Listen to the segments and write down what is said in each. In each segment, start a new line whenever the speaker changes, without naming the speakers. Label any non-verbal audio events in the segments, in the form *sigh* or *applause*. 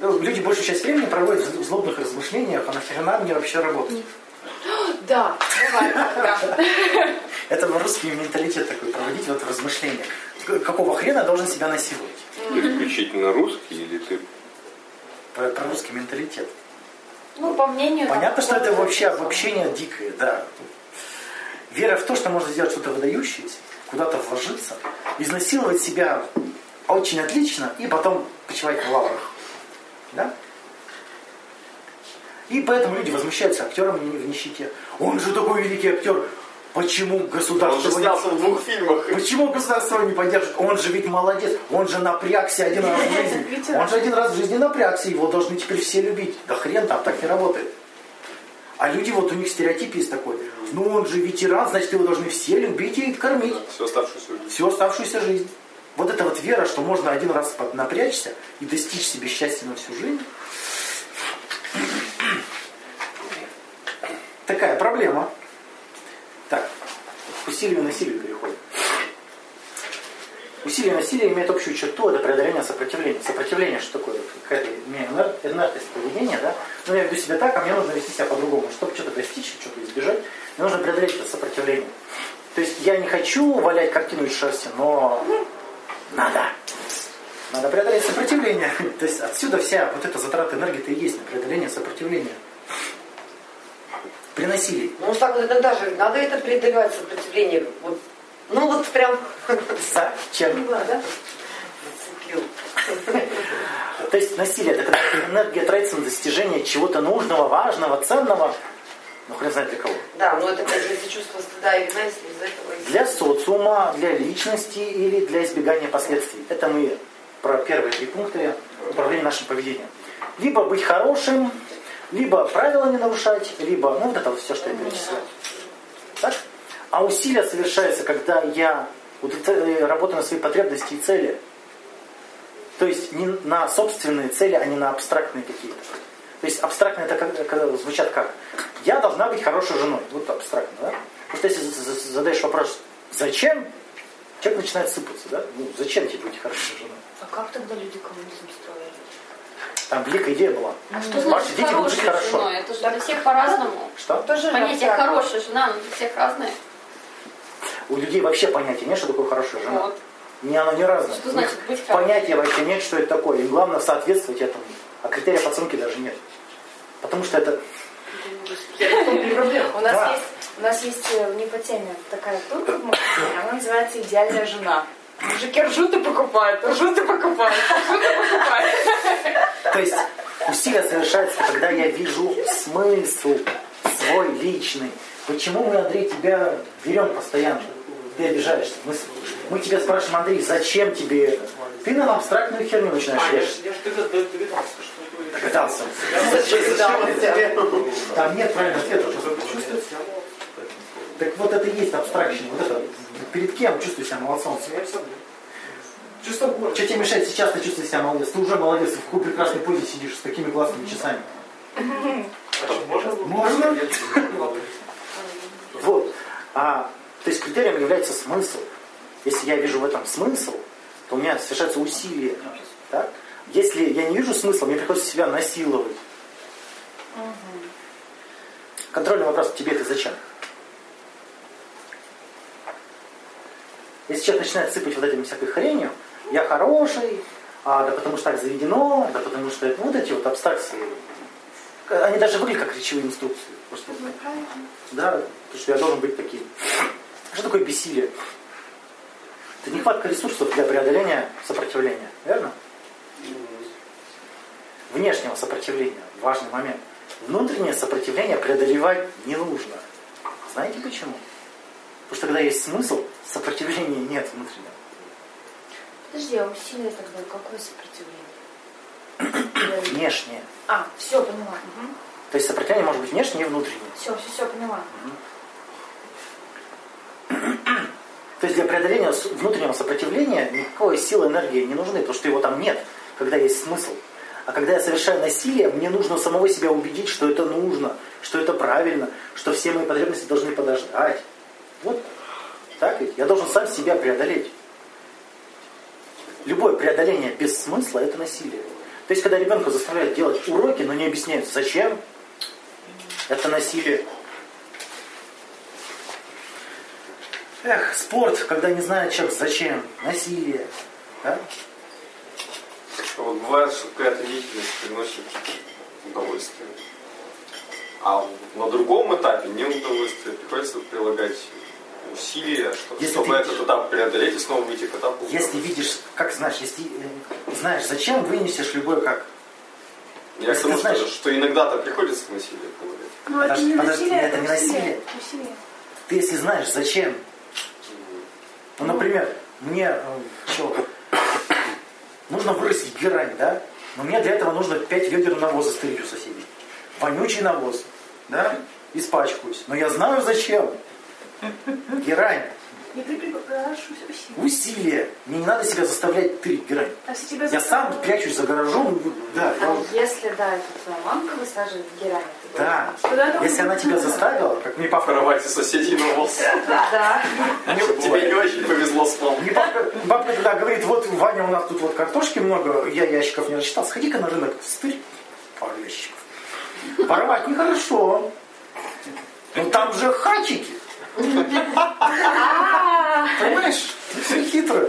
Ну, люди большую часть времени проводят в злобных размышлениях, а нахрена мне вообще работать? *gasps*
Да. *laughs*
Это русский менталитет такой, проводить вот размышления. Какого хрена я должен себя насиловать?
Исключительно русский или ты
Про, про русский менталитет.
Ну, по мнению...
Понятно, что это вообще обобщение дикое, да. Вера в то, что можно сделать что-то выдающееся, куда-то вложиться, изнасиловать себя очень отлично и потом почивать на лаврах. Да? И поэтому люди возмущаются актером в нищете. Он же такой великий актер. Почему
Он
государство
же
его не
снялся в двух фильмах.
Почему государство его не поддерживает? Он же ведь молодец, он же напрягся один раз в жизни. *laughs* Он же один раз в жизни напрягся, его должны теперь все любить. Да хрен там, так не работает. А люди, вот у них стереотип есть такой. Ну он же ветеран, значит его должны все любить и кормить.
Всю оставшуюся жизнь.
Всю оставшуюся жизнь. Вот эта вот вера, что можно один раз напрячься и достичь себе счастья на всю жизнь. Такая проблема. Так, и насилию переходим. Усилие и насилие имеет общую черту, это преодоление сопротивления. Сопротивление, что такое? Какая-то инертность поведения, да? Ну, я веду себя так, а мне нужно вести себя по-другому. Чтобы что-то достичь, что-то избежать, мне нужно преодолеть это сопротивление. То есть я не хочу валять картину из шерсти, но надо. Надо преодолеть сопротивление. *laughs* То есть отсюда вся вот эта затрата энергии-то и есть на преодоление сопротивления. При насилии.
Ну так иногда же надо это преодолевать сопротивление. Вот. Ну вот прям *laughs*
Зачем?
да? Зацепил.
То есть насилие это когда энергия тратится на достижение чего-то нужного, важного, ценного. Ну хрен знает для кого.
Да, но это опять же из-за чувства стыда и вина, если из-за этого... из-
Для социума, для личности или для избегания последствий. Это мы про первые три пункта управления нашим поведением. Либо быть хорошим, либо правила не нарушать, либо, ну вот это вот все, что я перечисляю. Так? А усилие совершается, когда я удовлетворяю- работаю на свои потребности и цели. То есть не на собственные цели, а не на абстрактные какие-то. То есть абстрактно это как, когда звучат как? Я должна быть хорошей женой. Вот абстрактно, да? Потому что если за- за- задаешь вопрос, зачем? Человек начинает сыпаться, да? Ну, зачем тебе быть хорошей женой?
А как тогда люди коммунизм строили?
Там великая идея была.
А
Что
Ваши
значит
дети будут жить хорошо.
жена? Это же для всех по-разному.
Что?
Тоже
Понятие хорошая жена, но для всех разное.
У людей вообще понятия нет, что такое хорошая жена.
Вот.
Не оно не разное.
Что значит быть хорошей?
Понятия вообще нет, что это такое. Им главное соответствовать этому. А критериев оценки даже нет. Потому что это...
У нас
Да.
есть, у нас есть э, не по теме такая турка в магазине, она называется «Идеальная жена». Мужики ржут и покупают, ржут и покупают, ржут и покупают.
То есть усилие совершается, когда я вижу смысл свой личный. Почему мы, Андрей, тебя берем постоянно? Ты обижаешься. Мы, мы тебя спрашиваем, Андрей, зачем тебе это? Ты нам абстрактную херню начинаешь
А, я
вешать.
же я ж догадался, что это...
Догадался. Там нет правильного ответа. молодцом. Так вот это и есть абстракшн. Вот это. Перед кем чувствуешь себя молодцом?
Чувство гордости.
Что тебе мешает сейчас ты чувствуешь себя молодец? Ты уже молодец, ты в какой прекрасной позе сидишь с такими классными часами.
Можно?
Можно? Вот. А, то есть критерием является смысл. Если я вижу в этом смысл, то у меня совершается усилие. Так? Если я не вижу смысла, мне приходится себя насиловать. Контрольный вопрос, тебе это зачем? Если человек начинает сыпать вот этим всякой хренью, я хороший, а, да потому что так заведено, да потому что это вот эти вот абстракции, они даже выглядят как речевые инструкции. Просто, да, потому что я должен быть таким. Что такое бессилие? Это нехватка ресурсов для преодоления сопротивления, верно? Внешнего сопротивления, важный момент. Внутреннее сопротивление преодолевать не нужно. Знаете почему? Потому что когда есть смысл, сопротивления нет внутреннего.
Подожди, а усилие тогда какое сопротивление? *clears throat*
Внешнее.
А, все, поняла.
То есть сопротивление может быть внешнее и внутреннее.
Все, все, все, поняла.
То есть для преодоления внутреннего сопротивления никакой силы энергии не нужны, потому что его там нет, когда есть смысл. А когда я совершаю насилие, мне нужно самого себя убедить, что это нужно, что это правильно, что все мои потребности должны подождать. Вот так ведь? Я должен сам себя преодолеть. Любое преодоление без смысла – это насилие. То есть, когда ребенка заставляют делать уроки, но не объясняют, зачем, это насилие. Эх, спорт, когда не знает человек, зачем, насилие. Да?
А Вот бывает, что какая-то деятельность приносит удовольствие. А на другом этапе не удовольствие. Приходится прилагать усилия, что-
Если
чтобы
ты-
этот этап преодолеть и снова выйти к этапу.
Если видишь, как знаешь, если э, знаешь, зачем, вынесешь любой как.
Я к
если
тому,
ты
что,
знаешь-
что иногда-то приходится насилие прилагать.
Ну, это не
подожди,
насилие,
это не насилие.
Усилие.
Ты если знаешь, зачем. Ну, например, мне э, чё, нужно вырастить герань, да? Но мне для этого нужно 5 ведер навоза стырить у соседей. Вонючий навоз, да? Испачкаюсь. Но я знаю зачем. Герань.
Усилие.
Мне не надо себя заставлять тырить герань.
А если тебя
Я сам прячусь за гаражом. Да, я
А
вот-
если, да, это твоя мамка высаживает герань,
да. Если она тебя заставила, как мне
По
папа
кровати соседей на волос.
Да.
Тебе не очень повезло с мамой.
Бабка тогда говорит, вот, Ваня, у нас тут вот картошки много, я ящиков не рассчитал, сходи-ка на рынок, стырь пару ящиков. Порвать нехорошо. Ну там же хачики. Понимаешь? Все хитро.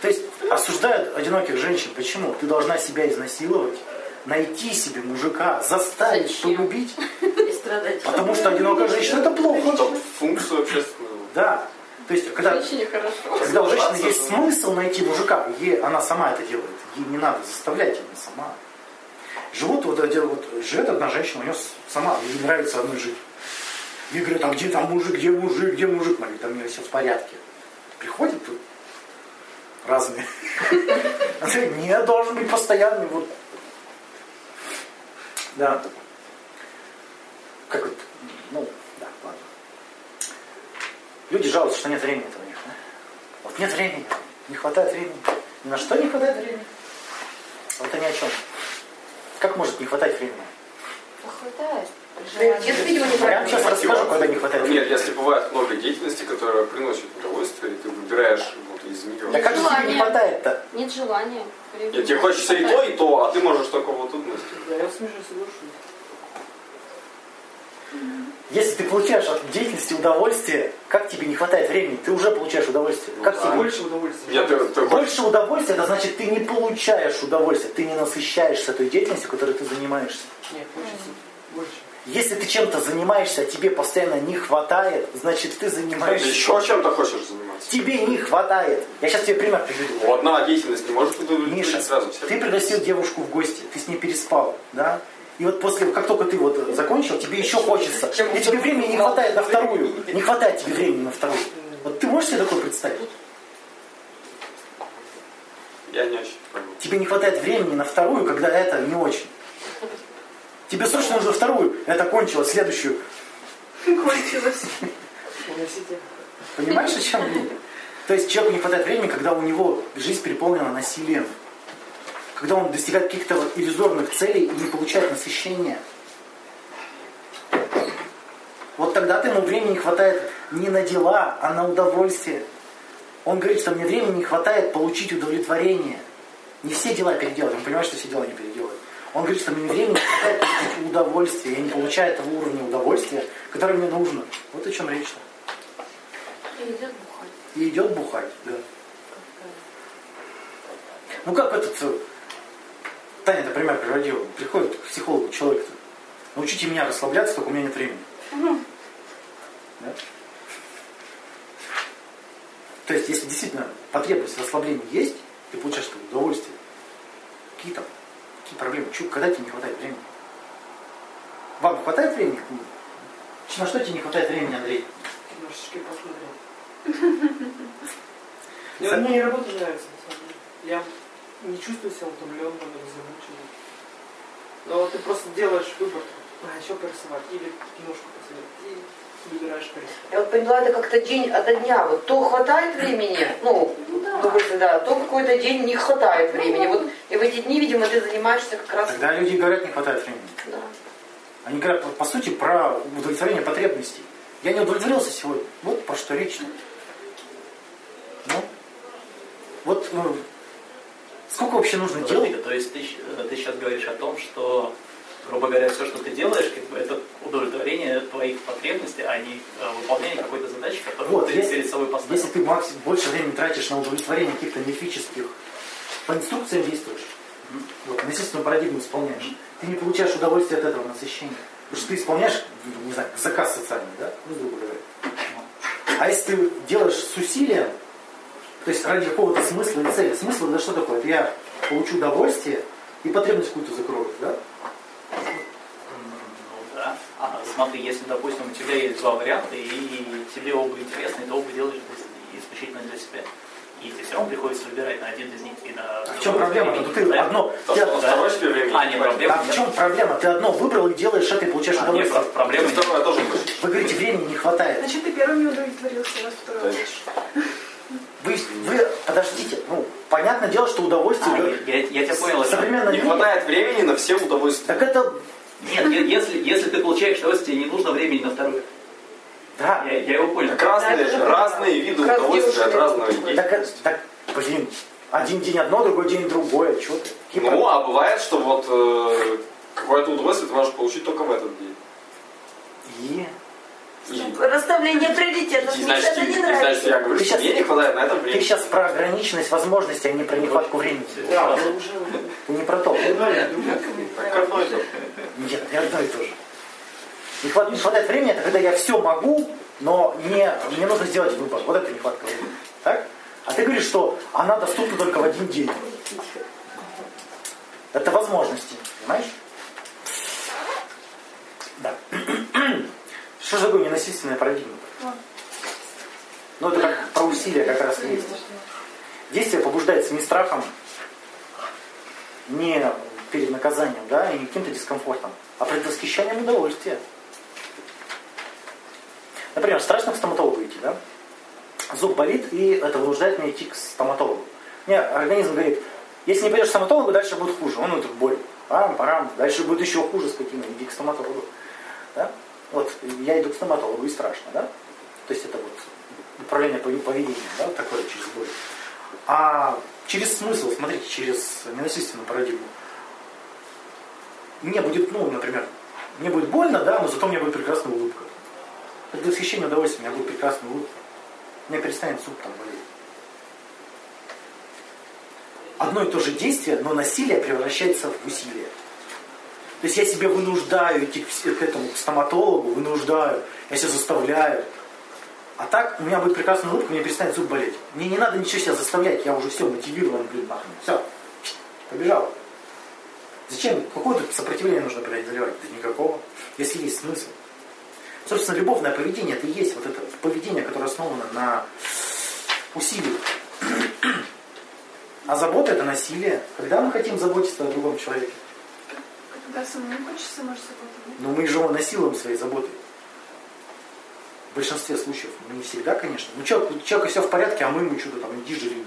То есть осуждают одиноких женщин. Почему? Ты должна себя изнасиловать, найти себе мужика, заставить
Зачем?
полюбить.
И страдать.
Потому что одинокая женщина это плохо.
Это функцию общественную.
Да. То есть, когда
Женщине хорошо.
когда у женщины есть смысл найти мужика, ей, она сама это делает. Ей не надо заставлять, она сама. Живут вот, вот живет одна женщина, у нее сама, ей нравится одной жить. Ей говорят, а где там мужик, где мужик, где мужик? Она говорит, там у меня все в порядке. Приходит тут разные. *laughs* Она говорит, нет, должен быть постоянный. Вот. Да. Как вот, ну, да, ладно. Люди жалуются, что нет времени у них. Да? Вот нет времени, не хватает времени. Ни на что не хватает времени. Вот они о чем. Как может не хватать времени?
Да хватает.
Приоритет, видимо, не
Я вам сейчас расскажу, когда не хватает времени.
Нет, если бывает много деятельности, которая приносит удовольствие, и ты выбираешь из.
Да как же тебе не хватает-то?
Нет желания.
Нет, тебе хочется и то, и то, а ты можешь только вот тут нести.
Да, я с Мишей соглашусь.
Если ты получаешь от деятельности удовольствие, как тебе не хватает времени? Ты уже получаешь удовольствие.
Ну
Как
да.
тебе?
Больше удовольствия.
Нет, ты, ты
Больше удовольствия, это значит, ты не получаешь удовольствие, ты не насыщаешься той деятельностью, которой ты занимаешься.
Нет, хочется больше.
Если ты чем-то занимаешься, а тебе постоянно не хватает, значит, ты
ты
занимаешься.
еще чем-то хочешь заниматься.
Тебе не хватает. Я сейчас тебе пример приведу.
Ну, Одна деятельность не может
Миша,
сразу. Все
ты пригласил девушку в гости, ты с ней переспал, да? И вот после, как только ты вот закончил, тебе еще хочется. И тебе времени не хватает на вторую. Не хватает тебе времени на вторую. Вот ты можешь себе такое представить?
Я не очень понял.
Тебе не хватает времени на вторую, когда это не очень. Тебе срочно нужно вторую. Это кончилось, следующую.
Кончилось.
Понимаешь, о чем я? То есть человеку не хватает времени, когда у него жизнь переполнена насилием. Когда он достигает каких-то вот иллюзорных целей и не получает насыщения. Вот тогда-то ему времени не хватает не на дела, а на удовольствие. Он говорит, что мне времени не хватает получить удовлетворение. Не все дела переделать. Он понимает, что все дела не переделать. Он говорит, что мне времени не хватает получить удовольствие. Я не получаю того уровня удовольствия, которое мне нужно. Вот о чем речь-то.
И идет бухать.
И идет бухать, да. Ну как этот... э, Таня, например, приводила. Приходит к психологу человек-то. Научите меня расслабляться, только у меня нет времени. Да? То есть, если действительно потребность в расслаблении есть, ты получаешь удовольствие. Какие там? Какие проблемы? Чё, когда тебе не хватает времени? Вам хватает времени? На что тебе не хватает времени, Андрей?
Немножечко посмотреть. Мне, мне не работа нравится, на самом деле. Я не чувствую себя утомленным или замученным. Но ты просто делаешь выбор, а, еще порисовать, или киношку посмотреть, выбираешь.
Я вот поняла, это как-то день ото дня. Вот то хватает времени, ну, удовольствие, да, то какой-то день не хватает времени. Вот и в эти дни, видимо, ты занимаешься как раз.
Тогда люди говорят, не хватает времени.
Да.
Они говорят, по, сути, про удовлетворение потребностей. Я не удовлетворился сегодня. Вот про что речь. Ну, вот ну, Сколько вообще нужно
Подожди,
делать?
то есть ты, ты сейчас говоришь о том, что, грубо говоря, все, что ты делаешь, это удовлетворение твоих потребностей, а не э, выполнение какой-то задачи, которую
Вот,
ты
если-
перед собой поставил.
Если ты максим, больше времени тратишь на удовлетворение каких-то мифических по инструкциям действуешь, вот, насильственную парадигму исполняешь, ты не получаешь удовольствие от этого насыщения. Потому что ты исполняешь, не знаю, заказ социальный, да, ну, грубо говоря. А если ты делаешь с усилием, то есть ради какого-то смысла и цели. Смысл это что такое? Это я получу удовольствие и потребность какую-то закрою, да?
Ну да. А, смотри, если, допустим, у тебя есть два варианта, и тебе оба интересны, ты оба делаешь исключительно для себя. И тебе все равно приходится выбирать на один из них и на...
А в чем проблема? Ну, ты
Да?
одно...
То,
ты-
да.
второй себе времени
А, не проблема.
А в чем проблема? Ты одно выбрал и делаешь это и получаешь
А, нет,
удовольствие.
про- проблема
И второе тоже хочешь.
Вы говорите, времени не хватает.
Значит, ты первым не удовлетворился, раз второй
То
хочешь.
Вы, вы, подождите, ну, понятное дело, что удовольствие...
А, я, я- я тебя понял. о чем.
Современная
Не
мире-
хватает времени на все удовольствия.
Так это...
Нет, если, если ты получаешь удовольствие, тебе не нужно времени на второе.
Да.
Я, я его понял.
Как разные,
Да,
разные виды
как раз
удовольствия от разного людей.
Так, так, блин, один день одно, другой день другое. Чего ты? Какие
Ну, а бывает, что вот э, какое-то удовольствие ты можешь получить только в этот день.
И...
Расставление приоритетов. Мне
значит,
это не
значит,
нравится.
я говорю,
Ты
мне не хватает на это
Ты
времени.
сейчас про ограниченность возможностей, а не про нехватку времени.
Да,
Ты не про то.
же.
Нет, не одно и то же. Не хватает времени, это когда я все могу, но не, мне нужно сделать выбор. Вот это нехватка времени. Так? А ты говоришь, что она доступна только в один день. Это возможности, понимаешь? Да. Что же такое ненасильственная парадигма? Ну, это как про усилия как раз есть. Действие побуждается не страхом, не перед наказанием, да, и не каким-то дискомфортом, а предвосхищением удовольствия. Например, страшно к стоматологу идти, да? Зуб болит, и это вынуждает меня идти к стоматологу. Мне организм говорит, если не пойдешь к стоматологу, дальше будет хуже. Он это боль. Парам, парам. Дальше будет еще хуже, скотина. Иди к стоматологу. Да? Вот, я иду к стоматологу, и страшно, да? То есть это вот управление поведением, да, такое через боль. А через смысл, смотрите, через ненасильственную парадигму. Мне будет, ну, например, мне будет больно, да, но зато меня будет прекрасная улыбка. Это восхищение удовольствия, у меня будет прекрасная улыбка. Меня перестанет зуб там болеть. Одно и то же действие, но насилие превращается в усилие. То есть я себя вынуждаю идти к, этому к стоматологу, вынуждаю, я себя заставляю. А так у меня будет прекрасная улыбка, меня перестанет зуб болеть. Мне не надо ничего себя заставлять, я уже все мотивирован, блин, нахрен. Все, побежал. Зачем? Какое тут сопротивление нужно преодолевать? Да никакого. Если есть смысл. Собственно, любовное поведение это и есть вот это поведение, которое основано на усилии. *clears throat* А забота это насилие. Когда мы хотим заботиться о другом человеке?
Когда самому хочется, может, заботу.
Но мы же его насилуем своей заботой. В большинстве случаев. Ну, не всегда, конечно. Ну, человек, у человека все в порядке, а мы ему что-то там, иди жри.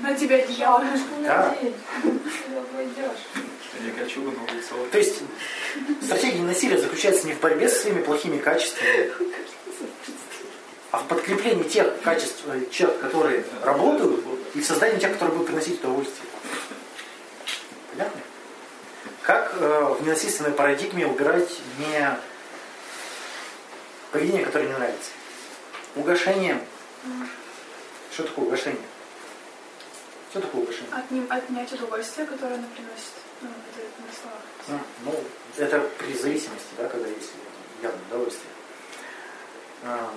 На тебя одеяло.
Да. То есть стратегия насилия заключается не в борьбе со своими плохими качествами, а в подкреплении тех качеств, э, черт, которые работают, и в создании тех, которые будут приносить удовольствие. Понятно? Как э, в ненасильственной парадигме убирать не поведение, которое не нравится? Угошением. Что такое угошение? Что такое угошение?
От ним отнять удовольствие, которое она приносит. Ну, это на словах.
Ну, ну, это при зависимости, да, когда есть явное удовольствие. А,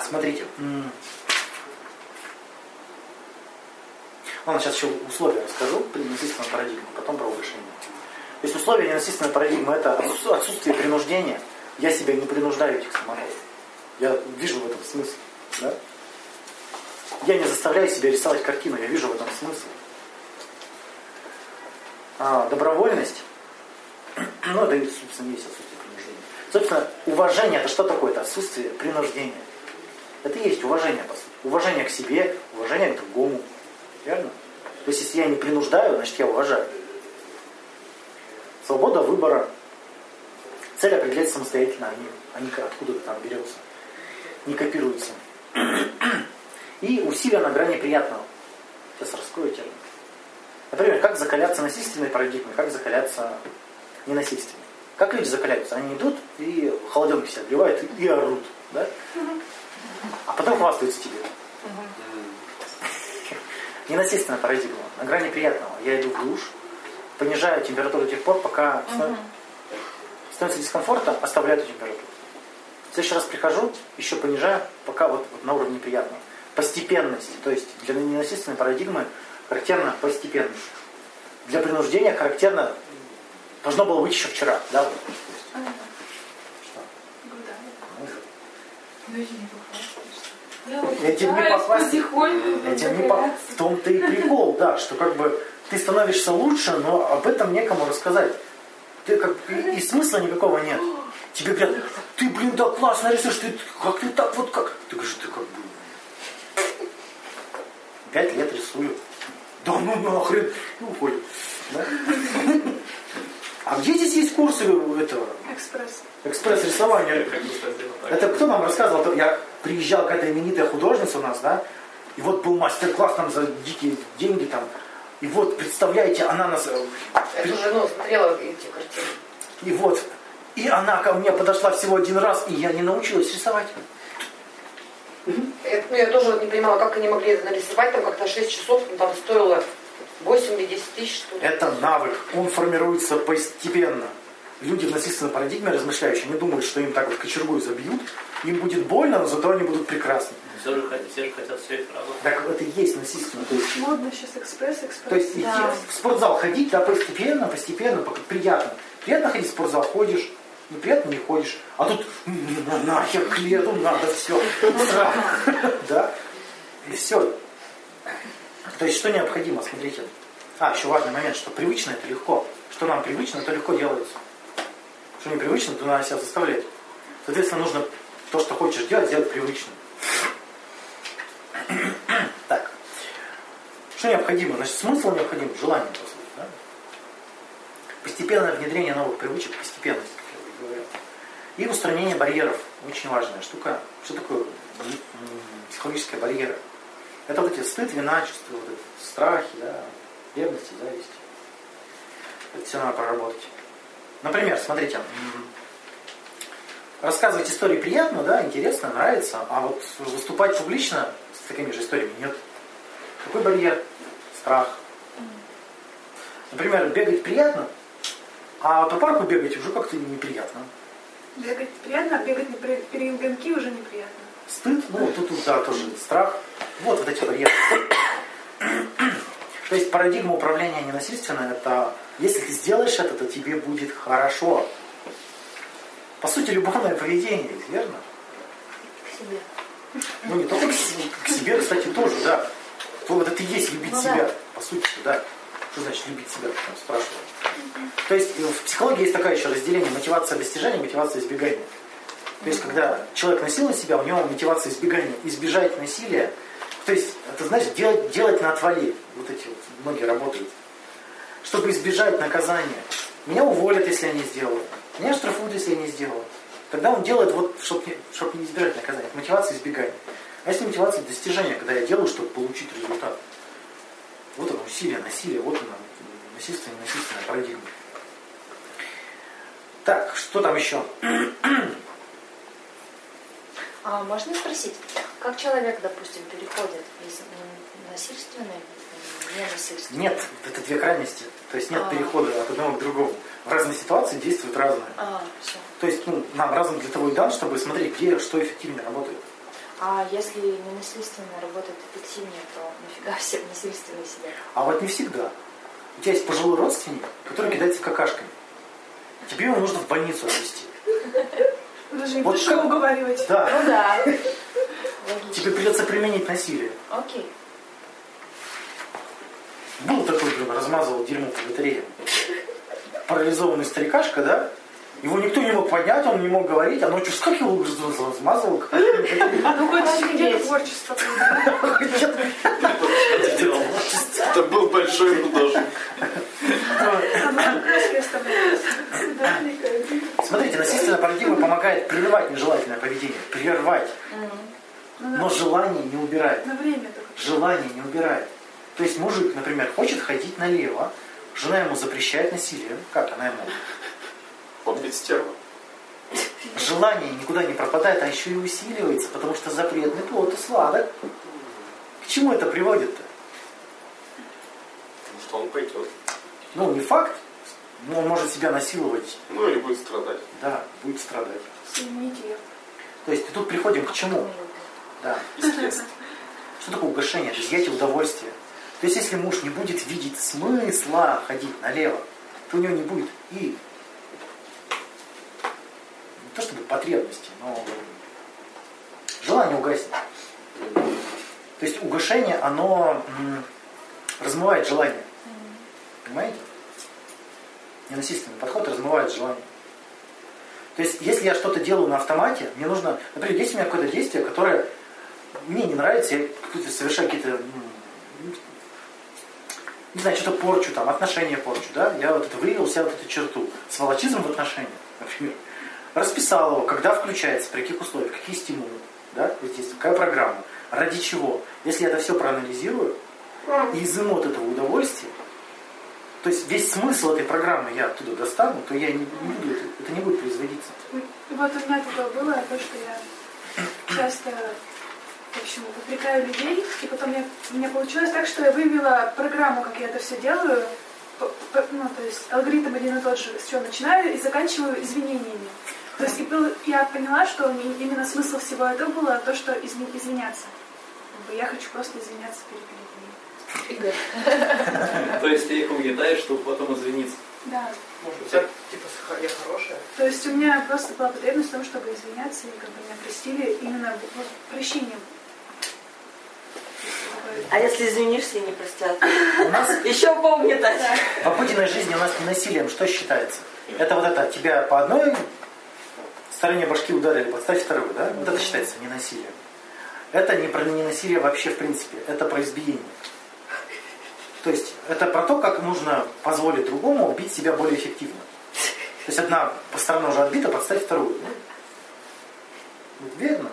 Смотрите. Ладно, сейчас еще условия расскажу при ненасильственной парадигме, потом про улучшение. То есть условия ненасильственной парадигмы это отсутствие- принуждения. Я себя не принуждаю к стоматологу. Я вижу в этом смысл. Да? Я не заставляю себя рисовать картину, я вижу в этом смысл. А, добровольность, ну это, собственно, есть отсутствие принуждения. Собственно, уважение это что такое? Это отсутствие принуждения. Это и есть уважение, по сути. Уважение к себе, уважение к другому. Верно? То есть, если я не принуждаю, значит, я уважаю. Свобода выбора. Цель определяется самостоятельно, а не, а не откуда-то там берется. не копируется. *clears throat* И усилие на грани приятного. Сейчас раскрою термин. Например, как закаляться насильственной парадигмой, как закаляться ненасильственной. Как люди закаляются? Они идут и холоденки себя обливают и, и орут. Да? А потом хвастаются тебе. Ненасильственная парадигма. На грани приятного. Я иду в душ, понижаю температуру до тех пор, пока становится дискомфортно, оставляю эту температуру. В следующий раз прихожу, еще понижаю, пока вот, вот на уровне приятного. Постепенность. То есть для ненасильственной парадигмы характерна постепенность. Для принуждения характерно должно было быть еще вчера. Да? Что? Ну, Этим не попасть. Этим не по... В том-то и прикол, да, что как бы ты становишься лучше, но об этом некому рассказать. Ты как и, смысла никакого нет. Тебе говорят, ты, блин, да классно рисуешь, ты как ты так вот как. Ты говоришь, ты как бы. Пять лет рисую. Да ну нахрен. И уходит. Да? А где здесь есть курсы этого?
Экспресс.
Экспресс-рисования. Это кто нам рассказывал? Я приезжал какая-то именитая художница у нас, да? И вот был мастер-класс там за дикие деньги там. И вот, представляете, она нас... э,
Я тоже, ну, смотрела эти картины.
И вот, и она ко мне подошла всего один раз, и я не научилась рисовать.
Это, ну, я тоже не понимала, как они могли это нарисовать, там как-то 6 часов, ну, там стоило 8 или 10 тысяч, что ли.
Это навык, он формируется постепенно. Люди в насильственной парадигме размышляющие, они думают, что им так вот кочергой забьют, им будет больно, но зато они будут прекрасны.
Все же, все же хотят все это работать.
Так это и есть насильственно. То есть
Модно сейчас экспресс, экспресс.
То есть идти в спортзал ходить, да, постепенно, постепенно, пока приятно. Приятно ходить в спортзал, ходишь, неприятно не ходишь. А тут «М, на- нахер к лету надо все. *laughs* Да? И все. То есть что необходимо, смотрите. А, еще важный момент, что привычно это легко. Что нам привычно, это легко делается. Что непривычно, то надо себя заставлять. Соответственно, нужно то, что хочешь делать, сделать привычным. *clears throat* Так. Что необходимо? Значит, смысл необходим, желание, по сути. Да? Постепенное внедрение новых привычек, постепенность, как я говорил. И устранение барьеров. Очень важная штука. Что такое психологические барьеры? Это вот эти стыд, вина, чувство, вот эти страхи, да, ревности, зависти. Это все надо проработать. Например, смотрите, рассказывать истории приятно, да, интересно, нравится, а вот выступать публично с такими же историями нет. Какой барьер? Страх. Например, бегать приятно, а по парку бегать уже как-то неприятно.
Бегать приятно, а бегать на пер- перегонки уже неприятно.
Стыд, ну тут, тут, да, тоже страх. Вот вот эти барьеры. То есть парадигма управления ненасильственной, это если ты сделаешь это, то тебе будет хорошо. По сути, любовное поведение, верно?
К себе.
Ну не только к, себе, кстати, тоже, да. То вот это и есть любить
Ну да.
себя, по сути, да. Что значит любить себя, там спрашивают. То есть э, в психологии есть такое еще разделение мотивация достижения, мотивация избегания. То есть когда человек насилует себя, у него мотивация избегания, избежать насилия. То есть, это знаешь, делать, делать на отвали. Вот эти вот многие работают. Чтобы избежать наказания. Меня уволят, если я не сделаю. Меня штрафуют, если я не сделаю. Тогда он делает вот, чтобы не, чтоб не избежать наказания. Мотивация избегания. А если мотивация достижения, когда я делаю, чтобы получить результат? Вот оно, усилие, насилие, вот оно, насильственная, насильственная парадигма. Так, что там еще? *clears throat*
А можно спросить, как человек, допустим, переходит из насильственной ненасильственной?
Нет, это две крайности. То есть нет
А.
перехода от одного к другому. В разные ситуации действуют разные.
А, все.
То есть ну, нам разум для того и дан, чтобы смотреть, где что эффективнее работает.
А если ненасильственная работает эффективнее, то нафига *laughs* все насильственные сидят?
А вот не всегда. У тебя есть пожилой родственник, который кидается какашками. Тебе его нужно в больницу отвезти.
Даже не
Вот
его уговаривать.
Да,
Ну да.
тебе придется применить насилие.
Окей.
Был такой, блин, размазывал дерьмо по батарее. Парализованный старикашка, да? Его никто не мог поднять, он не мог говорить, а ночью вскакивал, размазывал.
Ну, *laughs* хоть где творчество.
Это был большой художник.
Смотрите, насильственная парадигма помогает прерывать нежелательное поведение. Прервать.
Ну.
Но желание не убирает. Желание не убирает. То есть мужик, например, хочет ходить налево, жена ему запрещает насилие. Как она ему?
Он ведь стерва.
Желание никуда не пропадает, а еще и усиливается, потому что запретный плод и сладок. К чему это приводит-то?
Что он пойдет.
Ну, не факт, но он может себя насиловать,
Ну или будет страдать.
да, будет страдать. То есть тут приходим к чему? Да. Что такое угошение? Это изъятие удовольствия. То есть если муж не будет видеть смысла ходить налево, то у него не будет и не то чтобы потребности, но желание угаснет. То есть угошение, оно размывает желание. Понимаете? Ненасильственный подход размывает желание. То есть, если я что-то делаю на автомате, мне нужно, например, есть у меня какое-то действие, которое мне не нравится, я какие-то совершаю какие-то, не знаю, что-то порчу, там, отношения порчу, да, я вот это выявил себя вот эту черту, сволочизм в отношениях, например, расписал его, когда включается, при каких условиях, какие стимулы, да, здесь какая программа, ради чего. Если я это все проанализирую и изыму от этого удовольствие, то есть весь смысл этой программы я оттуда достану, то я не, не буду, это, не будет производиться.
Вот у меня такое было, то, что я часто, в общем, упрекаю людей, и потом я, у меня получилось так, что я вывела программу, как я это все делаю, п- п- ну, то есть алгоритм один и тот же, с чего начинаю и заканчиваю извинениями. То есть и был- я поняла, что именно смысл всего этого было то, что извиняться. Я хочу просто извиняться перед людьми. *laughs*
То есть ты их угнетаешь, чтобы потом извиниться.
Да.
Может так, типа, я хорошая.
То есть у меня просто была потребность в том, чтобы извиняться и как бы меня простили именно вот прощением.
А если извинишься и не простят? *laughs*
У нас
Еще поугнетать.
в обыденной жизни у нас не насилием что считается? Это вот это, тебя по одной стороне башки ударили, подставь вторую, да? Вот это считается не насилием. Это не про не насилие вообще в принципе, это про избиение. То есть это про то, как нужно позволить другому убить себя более эффективно. То есть одна сторона уже отбита, подставь вторую. Ну, верно?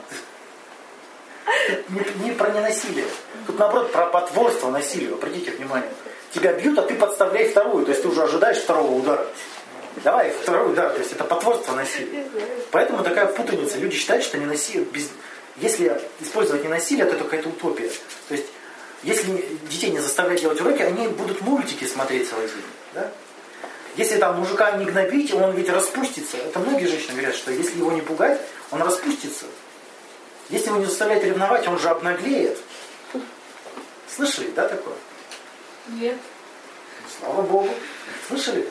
Не, не про ненасилие. Тут наоборот про потворство насилию. Обратите внимание. Тебя бьют, а ты подставляй вторую. То есть ты уже ожидаешь второго удара. Давай второй удар. То есть это потворство насилия. Поэтому такая путаница. Люди считают, что не насилие, без... если использовать не насилие, то это какая-то утопия. То есть если детей не заставлять делать уроки, они будут мультики смотреть целый день. Да? Если там мужика не гнобить, он ведь распустится. Это многие женщины говорят, что если его не пугать, он распустится. Если его не заставлять ревновать, он же обнаглеет. Слышали, да, такое?
Нет.
Слава Богу. Слышали?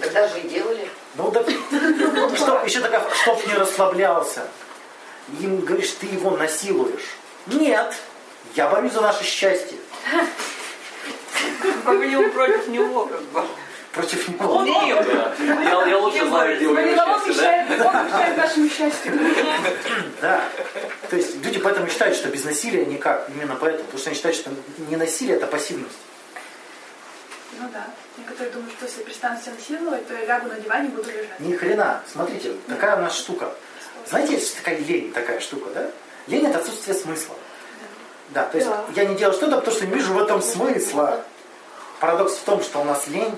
Тогда же и делали.
Ну да, *laughs* чтоб, еще такая, чтоб не расслаблялся. Им говоришь, ты его насилуешь. Нет, я борюсь за наше счастье.
Погнем против него как бы.
Против него.
Да. Я, я лучше знаю, где у него
Вавилон
счастье, да?
мешает, он мешает *laughs* нашему счастью.
Да. То есть люди поэтому считают, что без насилия никак. Именно поэтому. Потому что они считают, что не насилие, это пассивность.
Ну да. Некоторые думают, что если перестану себя насиловать, то я лягу на диване и буду лежать.
Ни хрена. Смотрите, такая у нас штука. Знаете, есть такая лень, такая штука, да? Лень это отсутствие смысла. Да, то есть
Да.
я не делаю что-то, потому что не вижу в этом смысла. Парадокс в том, что у нас лень,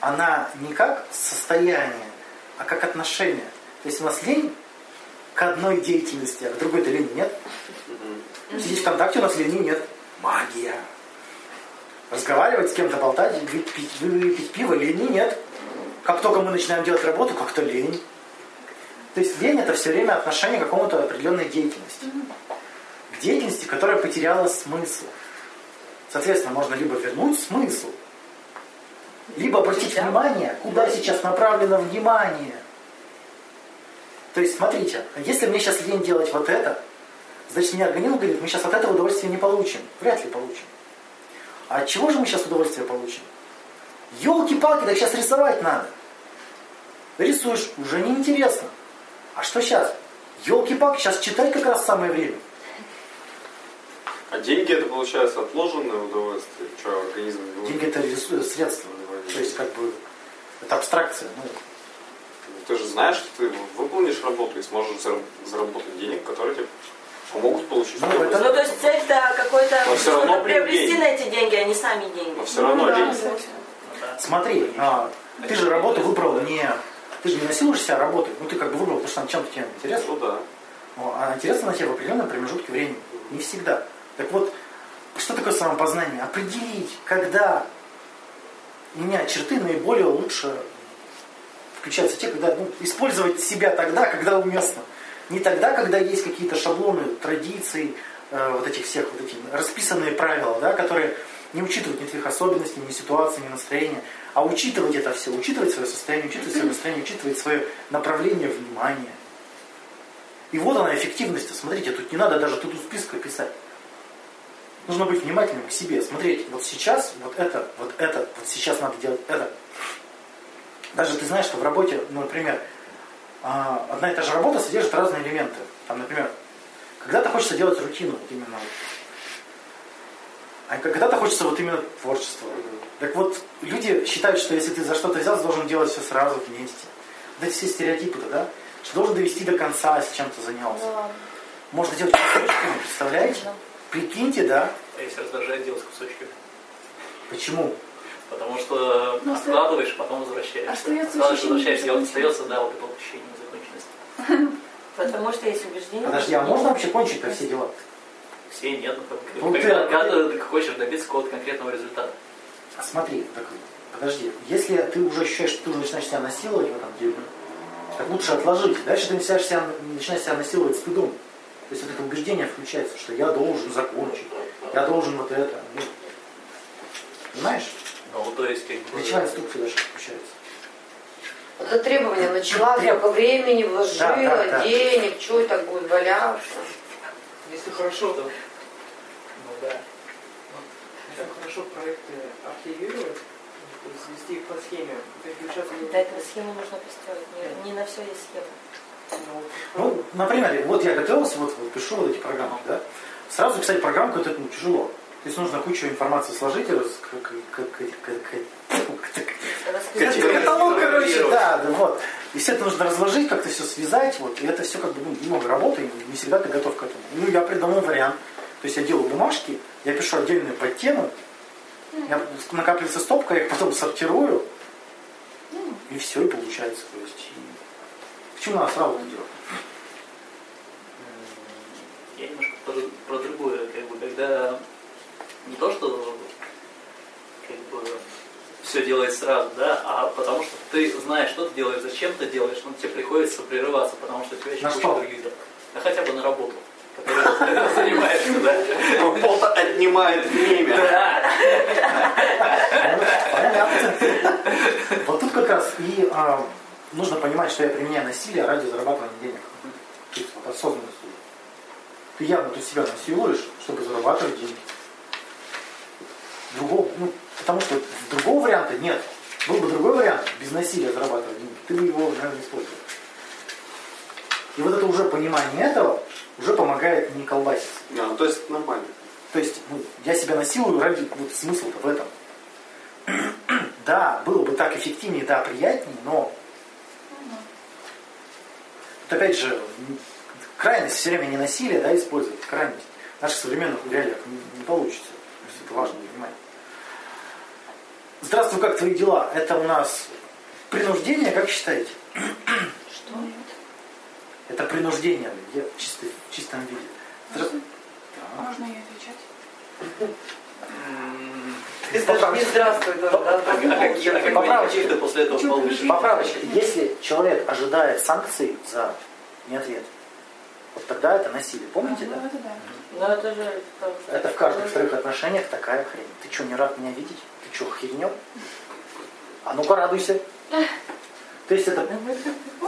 она не как состояние, а как отношение. То есть у нас лень к одной деятельности, а к другой-то лени нет. Сидеть ВКонтакте у нас лени нет. Магия. Разговаривать с кем-то, болтать, выпить, выпить пиво, лени нет. Как только мы начинаем делать работу, как-то лень. То есть лень это все время отношение к какому-то определенной деятельности. К деятельности, которая потеряла смысл. Соответственно, можно либо вернуть смысл, либо обратить внимание, куда сейчас направлено внимание. То есть, смотрите, если мне сейчас лень делать вот это, значит, мне организм говорит, мы сейчас от этого удовольствия не получим. Вряд ли получим. А от чего же мы сейчас удовольствие получим? Елки-палки, так сейчас рисовать надо. Рисуешь, уже неинтересно. А что сейчас? Елки-палки, сейчас читать как раз самое время.
А деньги это получается отложенное удовольствие. Что организм не
Деньги это ресурс, средства. То есть как бы это абстракция. Ну,
ты же знаешь, что ты выполнишь работу и сможешь зараб- заработать денег, которые тебе помогут получить.
Ну, это-
Ну, то есть цель-то какой-то
Но всё равно,
приобрести
деньги.
на эти деньги, а не сами деньги.
Но все равно
Ну, да,
деньги.
кстати.
Смотри, а, ты же работу выбрал не... Ты же не насилуешь себя работой. Ну, ты как бы выбрал, потому что чем-то тебе интересна.
Ну да.
Ну, а интересно на тебе в определенном промежутке времени. Не всегда. Так вот, что такое самопознание? Определить, когда у меня черты наиболее лучше включаются те, когда ну, использовать себя тогда, когда уместно. Не тогда, когда есть какие-то шаблоны, традиции, э, вот этих всех вот эти расписанные правила, да, которые не учитывают ни твоих особенностей, ни ситуации, ни настроения, а учитывать это все, учитывать свое состояние, учитывать свое настроение, учитывать свое направление внимания. И вот она эффективность. Смотрите, тут не надо даже тут списка писать. Нужно быть внимательным к себе, смотреть, вот сейчас вот это, вот это, вот сейчас надо делать это. Даже ты знаешь, что в работе, ну, например, а, одна и та же работа содержит разные элементы. Там, например, когда-то хочется делать рутину, вот именно. А когда-то хочется вот именно творчество. Так вот, люди считают, что если ты за что-то взялся, должен делать все сразу вместе. Вот эти все стереотипы-то, да? Что должен довести до конца, если чем-то занялся.
Да.
Можно делать кусочками, представляете? Прикиньте, да?
А если раздражает делать кусочками?
Почему?
Потому что
Ну,
откладываешь, потом возвращаешься.
Остается
Откладываешь,
ощущение
возвращаешься, и остается, да, вот это вот ощущение незаконченности. *laughs*
Потому что есть убеждение.
Подожди, а можно вообще кончить-то все дела?
Все нет, ну, как-
Ну, ты-
когда, когда ты хочешь добиться какого-то конкретного результата.
А Смотри, так, подожди, если ты уже ощущаешь, что ты уже начинаешь себя насиловать в этом деле, так лучше отложить. Дальше ты начинаешь себя, начинаешь себя насиловать стыдом. То есть вот это убеждение включается, что я должен закончить, я должен вот это. Ну, Понимаешь?
Ну, то есть, как бы...
Речевая инструкция даже включается.
Вот это требование начала,
Треб-
сколько времени вложила,
Да, да, да.
денег, что это будет валяться.
Если хорошо,
Ну, да.
если хорошо проекты архивировать, то есть вести их по схеме, переключаться
Для этого схему нужно построить. Не, не на все есть схема.
Ну, например, вот я готовился, вот, вот пишу вот эти программы, да. Сразу писать программку это ну, тяжело. То есть нужно кучу информации сложить раз, как, как, как, как- каталог, короче, да, вот. И все это нужно разложить, как-то все связать, вот. И это все как бы ну, много работы, и не всегда ты готов к этому. Ну, я придумал вариант. То есть я делаю бумажки, я пишу отдельную подтему, накапливается стопка, я их потом сортирую, и все, и получается. То есть, Почему надо сразу делать?
Я немножко про, про другое, как бы, когда не то, что как бы все делает сразу, да, а потому что ты знаешь, что ты делаешь, зачем ты делаешь, но тебе приходится прерываться, потому что у тебя еще
На
куча
что?
других дел. Да хотя бы на работу, которой ты *laughs* занимаешься, да.
Работа отнимает время.
Да.
Понятно. Вот тут как раз и а, нужно понимать, что я применяю насилие ради зарабатывания денег. Чисто вот осознанность. Ты явно тут себя насилуешь, чтобы зарабатывать деньги. Другого, ну, потому что другого варианта нет. Был бы другой вариант, без насилия зарабатывать деньги, ты бы его, наверное, не использовал. И вот это уже понимание этого уже помогает не колбаситься.
Да, ну, то есть нормально.
То есть ну, я себя насилую ради вот смысл-то в этом. *clears throat* да, было бы так эффективнее, да, приятнее, но опять же, крайность все время не насилие, да, использовать, крайность. В наших современных реалиях не, не получится. То есть это важно понимать. Здравствуй, как твои дела? Это у нас принуждение, как считаете?
Что?
Это принуждение, я в, чистой- в чистом виде. Здра- Да.
Можно ей отвечать?
Ты даже не здравствуй да?
А а
Поправочки.
ты после этого получишь?
Поправочка. Если человек ожидает санкций за неответ, вот тогда это насилие. Помните,
Ну,
да?
это да.
Но это же...
Это в каждых вторых отношениях такая хрень. Ты что, не рад меня видеть? Ты что, хернел? А ну-ка радуйся. *laughs* То есть это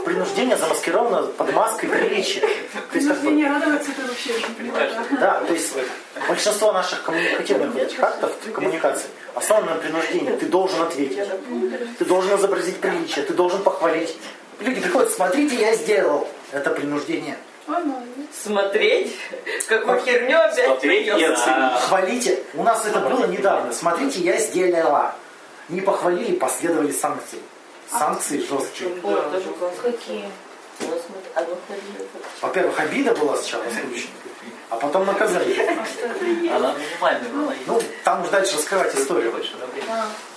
принуждение замаскировано под маской приличия. Есть как бы,
Принуждение радоваться это вообще очень приятно.
да, то есть большинство наших коммуникативных этих актов коммуникации основано на принуждении. Ты должен ответить. Ты должен изобразить приличие, ты должен похвалить. Люди приходят, смотрите, я сделал. Это принуждение.
Смотреть? Какую херню опять
Смотреть оценить.
Хвалите. У нас это было недавно. Смотрите, я сделала. Не похвалили, последовали санкции. Санкции жесткие.
Какие?
Во-первых, обида была сначала раскручена, а потом наказание.
Она минимальная.
Ну, там уж дальше раскрывать историю.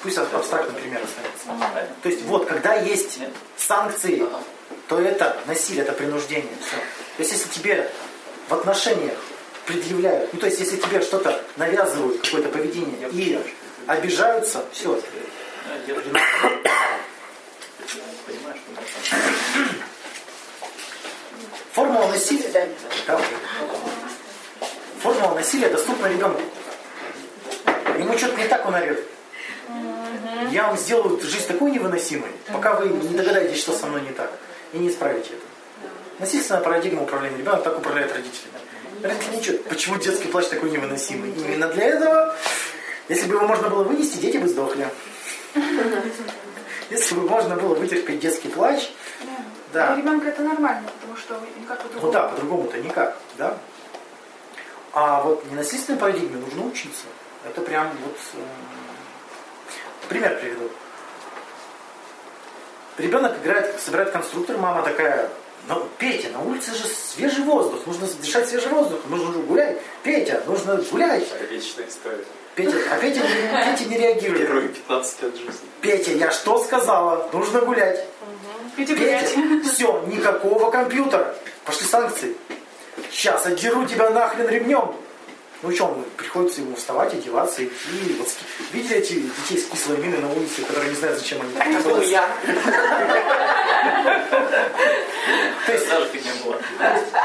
Пусть аб- абстрактный пример останется. То есть вот, когда есть санкции, то это насилие, это принуждение. Все. То есть если тебе в отношениях предъявляют, ну то есть если тебе что-то навязывают, какое-то поведение и обижаются, все.
Да, держи. Понимаешь, что это
Формула насилия. Да. Формула насилия доступна ребенку. Ему что-то не так он орет. Я вам сделаю жизнь такой невыносимой, пока вы не догадаетесь, что со мной не так, и не исправите это. Насильственная парадигма управления ребенком так управляет родителями. Родители ничего. Почему детский плач такой невыносимый? Именно для этого, если бы его можно было вынести, дети бы сдохли. *laughs* Если бы можно было вытерпеть детский плач, да.
Для ребенка это нормально, потому что никак
Ну
по-другому.
да, по-другому-то никак, да? А вот ненасильственной парадигме нужно учиться. Это прям вот... э, Пример приведу. Ребенок играет, собирает конструктор, мама такая, ну, Петя, на улице же свежий воздух, нужно дышать свежий воздух, нужно же гулять. Петя, нужно гулять.
Вечная история.
Петя, а Петя, не- Петя не реагирует.
Первые 15 лет жизни.
Петя, я что сказала? Нужно гулять.
Петя
все, никакого компьютера. Пошли санкции. Сейчас отдеру тебя нахрен ремнем. Ну что, он приходится ему вставать, одеваться, идти. Вот, видели эти детей с кислой миной на улице, которые не знают, зачем они?
Ну, я.
То есть,
фигня была.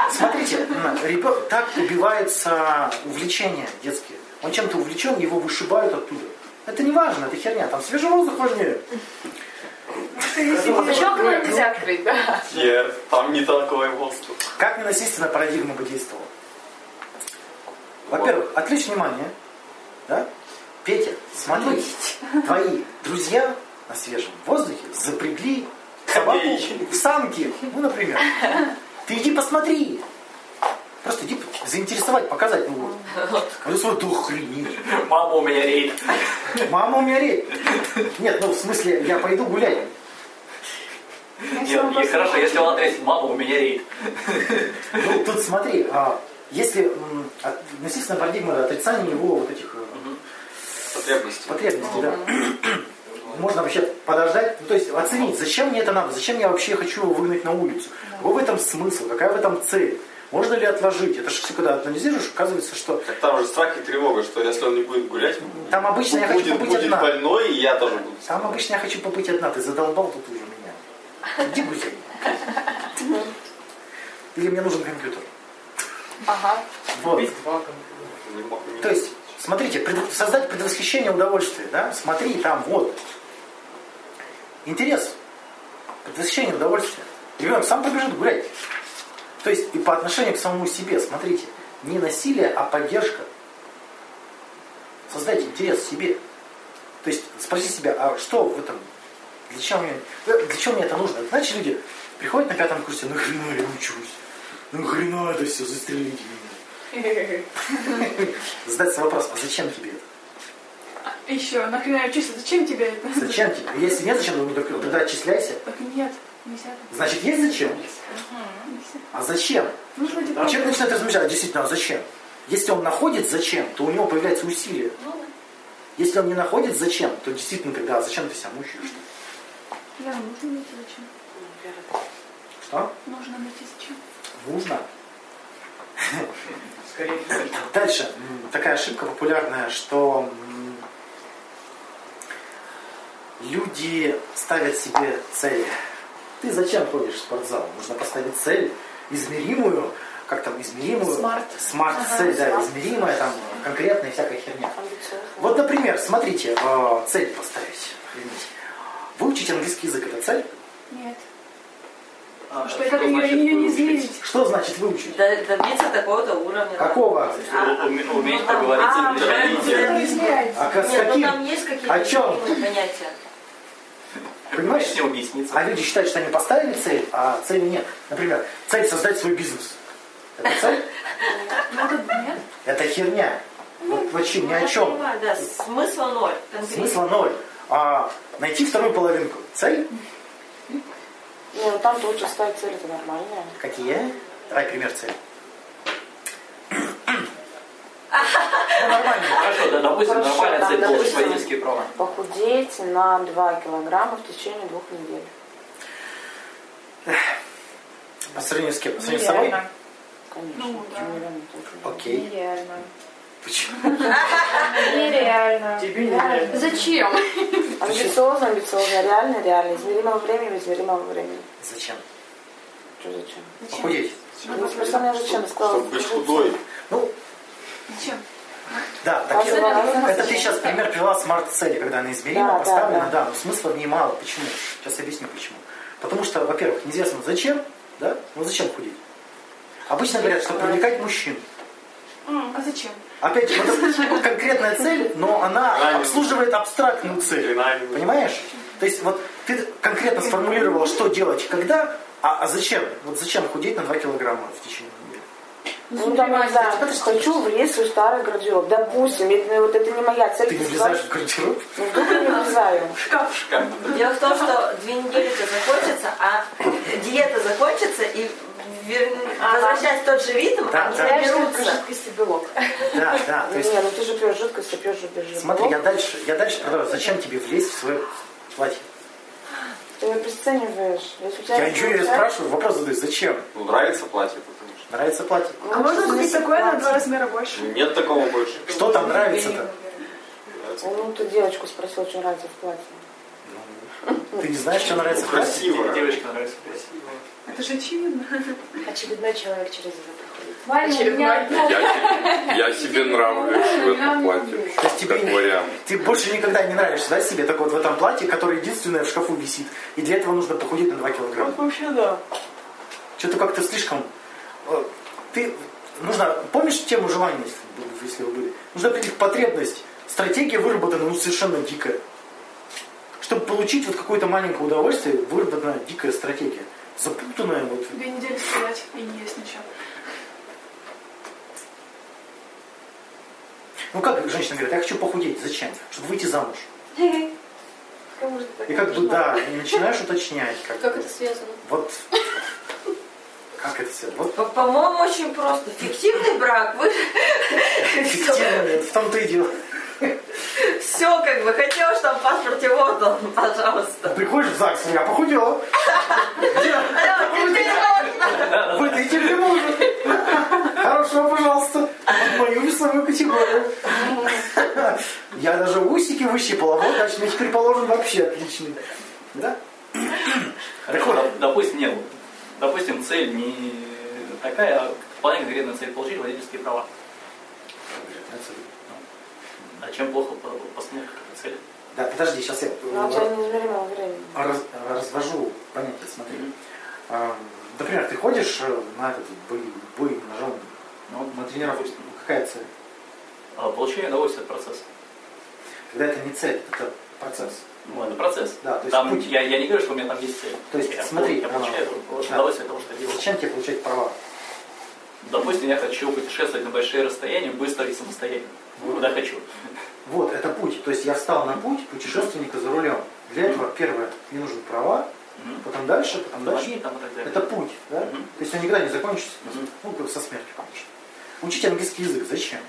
смотрите, ребенок так убивается увлечение детские. Он чем-то увлечен, его вышибают оттуда. Это не важно, это херня. Там свежий воздух важнее.
Еще нельзя открыть, да?
Нет, там не такой воздух.
Как ненасильственная парадигма бы действовала? Во-первых, отвлечь внимание. Да? Петя, смотри, твои друзья на свежем воздухе запрягли собаку в санки. Ну, например. Ты иди посмотри. Заинтересовать, показать. Ну, вот. *laughs* А ты смотри, ты охренеть.
Мама у меня рейд.
Мама умереть. Нет, ну в смысле, я пойду гулять.
Нет, и хорошо, если он ответит, мама у меня рейд.
Ну, тут смотри, а, если насильственная парадигма это отрицание его вот этих э,
Потребности.
потребностей, да. *clears throat* Можно вообще подождать, ну, то есть оценить, зачем мне это надо, зачем я вообще хочу его выгнать на улицу, какой в этом смысл, какая в этом цель, можно ли отложить. Это же все, когда анализируешь, оказывается, что
Так там же страх и тревога, что если он не будет гулять,
там обычно я хочу
будет,
побыть
будет
одна.
больной, и я тоже буду.
Там обычно я хочу побыть одна, ты задолбал тут уже меня. Иди гуляй. Или мне нужен компьютер.
Ага.
Вот. То есть, смотрите, пред- создать предвосхищение удовольствия, да? Смотри, там, вот. Интерес. Предвосхищение удовольствия. Ребенок сам побежит гулять. То есть, и по отношению к самому себе, смотрите, не насилие, а поддержка. Создайте интерес себе. То есть, спроси себя, а что в этом? Для чего мне, э, для чего мне это нужно? Знаете, люди приходят на пятом курсе, нахрена я учусь? Нахрена это все, застрелите меня. *laughs* Задаться вопрос, а зачем тебе это?
Еще, нахрена я чувствую, зачем тебе это?
Зачем тебе? Если нет, зачем? Ну, тогда отчисляйся.
Так нет.
Значит, есть зачем? А зачем?
Нужно типа...
Человек начинает размышлять, а действительно, а зачем? Если он находит зачем, то у него появляется усилие. Если он не находит зачем, то действительно тогда а зачем ты себя мучаешь?
Да, нужно найти зачем.
Что?
Нужно найти зачем.
Нужно.
Скорее всего.
Дальше. Такая ошибка популярная, что люди ставят себе цели. Ты зачем ходишь в спортзал? Нужно поставить цель измеримую, как там, измеримую?
Смарт.
Смарт-цель, да, измеримая, там, конкретная всякая херня. Вот, например, смотрите, э, цель поставить. Выучить английский язык – это цель?
Нет.
А,
что как ее,
значит
ее не
выучить?
измерить?
Что значит выучить?
Д- Добиться такого-то уровня.
Какого?
Уме- Уметь
Ну,
поговорить
а,
с
да,
людьми.
да.
измеряется.
А как- с
Нет, ну
каким?
там есть какие-то
О чем?
измеримые понятия.
Понимаешь?
С ним объясниться.
А люди считают, что они поставили цель, а цели нет. Например, цель создать свой бизнес. Это цель?
Ну, это нет.
Это херня. Вот вообще ни о чем.
да, смысла ноль.
Смысла ноль. А найти вторую половинку. Цель?
Не, ну там лучше ставить цель, это нормально.
Какие? Давай пример цели. Ну, нормально. *laughs*
Хорошо, да, допустим,
Хорошо,
нормальная цель получить
допустим.
водительские права.
Похудеть на 2 килограмма в течение двух недель.
По сравнению с кем? По сравнению с собой?
Конечно.
Ну, да.
нереально тоже.
Окей.
Нереально.
Почему? *laughs*
Нереально.
Тебе нереально.
Зачем? *laughs*
Амбициозно, амбициозно, реально, реально. Измеримо во времени, измеримо во времени.
Зачем?
Что зачем?
Похудеть.
Ну, просто мне зачем? Сказала.
Чтобы быть худой.
Ну,
Зачем?
да, так
Разные- разные
это ты сейчас пример привела смарт-цели, когда она измерима,
Да, да,
поставлена,
да.
да, но смысла в ней мало. Почему? Сейчас объясню почему. Потому что, во-первых, неизвестно зачем, да? Ну зачем худеть? Обычно говорят, что привлекать мужчин.
А зачем?
Опять же, вот это конкретная цель, но она обслуживает абстрактную цель. Понимаешь? То есть вот ты конкретно сформулировала, что делать, когда, а, а зачем? Вот зачем худеть на 2 килограмма в течение?
Ну, там, я не знаю, хочу влезть в свой старый гардероб. Допустим, это, вот это не моя цель.
Ты не влезаешь в гардероб?
Ну, вдруг я не влезаю. *laughs*
Шкаф, шкаф.
Дело в том, что две недели-то закончатся, а диета закончится, и вер- возвращаясь в тот же ритм,
Да,
они
да.
наберутся.
жидкость и белок.
Да, да. То есть,
Не, ну ты же пьешь жидкость, ты пьешь же жидкости.
смотри, я дальше, я дальше продолжу. Зачем тебе влезть в свое платье?
Ты ее обесцениваешь. Если у тебя
Я ничего не спрашиваю, вопрос задаю, зачем?
Ну, нравится платье.
Нравится платье?
Ну,
А можно купить такое на два размера больше?
Нет такого больше.
Что там нравится-то?
Нравится.
Ну, ты девочку спросил, что нравится в платье.
Ты не знаешь, что нравится в
Ну,
платье?
красиво.
Девочка нравится красиво.
Это же очевидно.
Очередной человек через это проходит.
Ваня,
Я, себе- я себе нравлюсь в этом платье,
То есть тебе не-
вариант.
Ты больше никогда не нравишься, да, себе? Так вот в этом платье, которое единственное в шкафу висит. И для этого нужно похудеть на 2 килограмма.
Вообще да.
Что-то как-то слишком... э, Ты... Нужно... Помнишь тему желания, если- вы были? Нужно определить потребность. Стратегия выработана ну, совершенно дикая. Чтобы получить вот какое-то маленькое удовольствие, выработана дикая стратегия. Запутанная вот.
Две недели стоять и не есть ничего.
Ну как женщина говорит, я хочу похудеть. Зачем? Чтобы выйти замуж. И как бы, да, и начинаешь уточнять. Как,
Как это связано?
Вот. Как это все? Вот
По- По-моему, очень просто. Фиктивный брак. Вы
фиктивно, нет, в том-то и дело.
все как бы хотел, чтобы в паспорте вот он, пожалуйста.
Приходишь в ЗАГС, я похудела. Выдайте мне мужа. Хорошо, пожалуйста. В мою весовую категорию. Я даже усики выщипала. Вот, значит, мне теперь положен вообще отличный. Да? Вот,
Доп- Допустим, нет. Допустим, цель не такая, а вполне конкретная цель получить водительские права. А чем плохо по- постановка этой цели?
Да, подожди, сейчас я
Но у тебя неизмеримо времени.
раз- развожу понятие, смотри. А, Например, ты ходишь э, на этот бой, бой ножом,
Ну,
на тренировку. Какая цель?
а, Получение удовольствия от процесса.
Когда это не цель, это процесс.
Ну, это процесс.
Да, то есть
Там,
путь.
я, я не говорю, что у меня там есть цель.
То есть,
я,
смотри,
я получаю
а, да.
удовольствие от того, что я делаю.
Зачем тебе получать права?
Допустим, я хочу путешествовать на большие расстояния быстро и самостоятельно. Куда хочу.
Вот, это путь. То есть я встал на путь путешественника за рулем. Для этого, первое, мне нужны права,
Мгм.
потом дальше, потом дальше.
Ноги там.
Это путь, да?
Мгм.
То есть он никогда не закончится. Ну, со смертью, конечно. Учить английский язык зачем?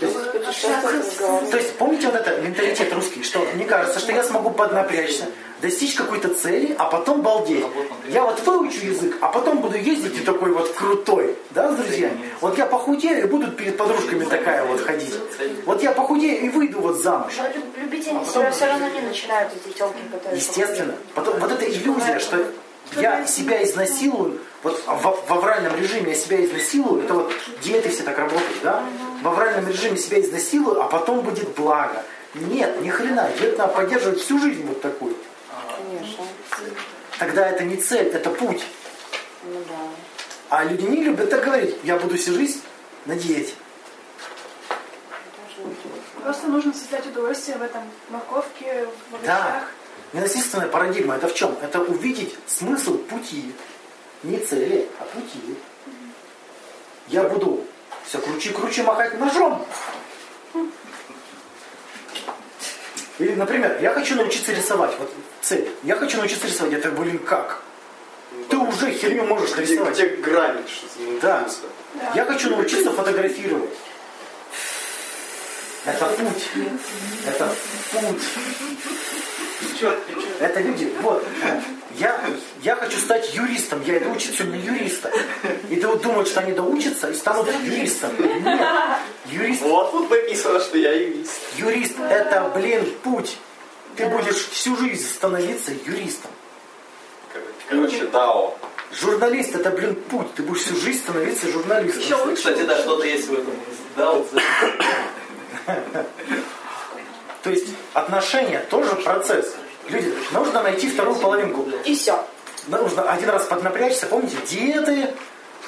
То есть, то есть помните вот это менталитет русский, что мне кажется, что я смогу поднапрячься, достичь какой-то цели, а потом балдеть. Я вот выучу язык, а потом буду ездить и такой вот крутой, да, с друзьями. Вот я похудею и буду перед подружками такая вот ходить. Вот я похудею и выйду вот замуж.
Но люб- любить они
А
себя все равно не начинают, эти телки, которые...
Естественно. Потом вот эта иллюзия, что я себя изнасилую, вот в, в авральном режиме я себя изнасилую, это вот диеты все так работают, да? В авральном режиме себя изнасилую, а потом будет благо. Нет, ни хрена, диету надо поддерживать всю жизнь вот такую.
Конечно.
Тогда это не цель, это путь.
Ну да.
А люди не любят так говорить, я буду всю жизнь на диете.
Просто нужно создать удовольствие в этом морковке, в
Да.
овощах.
Ненасильственная парадигма это в чем? Это увидеть смысл пути. Не цели, а пути. Я буду все круче круче махать ножом. Или, например, я хочу научиться рисовать. Вот цель. Я хочу научиться рисовать. Это, блин, как? Ты уже херню можешь
Где,
нарисовать.
где грани, что
Да.
научился?
Я хочу научиться фотографировать. Это путь. Это путь. Это люди. Вот. Я, я хочу стать юристом. Я иду учиться на юриста. И ты вот думаешь, что они доучатся и станут юристом. Нет. Юрист,
Вот тут написано, что я юрист.
юрист это, блин, путь. Ты будешь всю жизнь становиться юристом.
Короче, дао.
Журналист это, блин, путь. Ты будешь всю жизнь становиться журналистом.
Еще лучше.
Кстати, да, что-то есть в этом. Да, вот *laughs*
То есть отношения тоже процесс. Люди, нужно найти вторую половинку.
И все.
Нужно один раз поднапрячься, помните, диеты,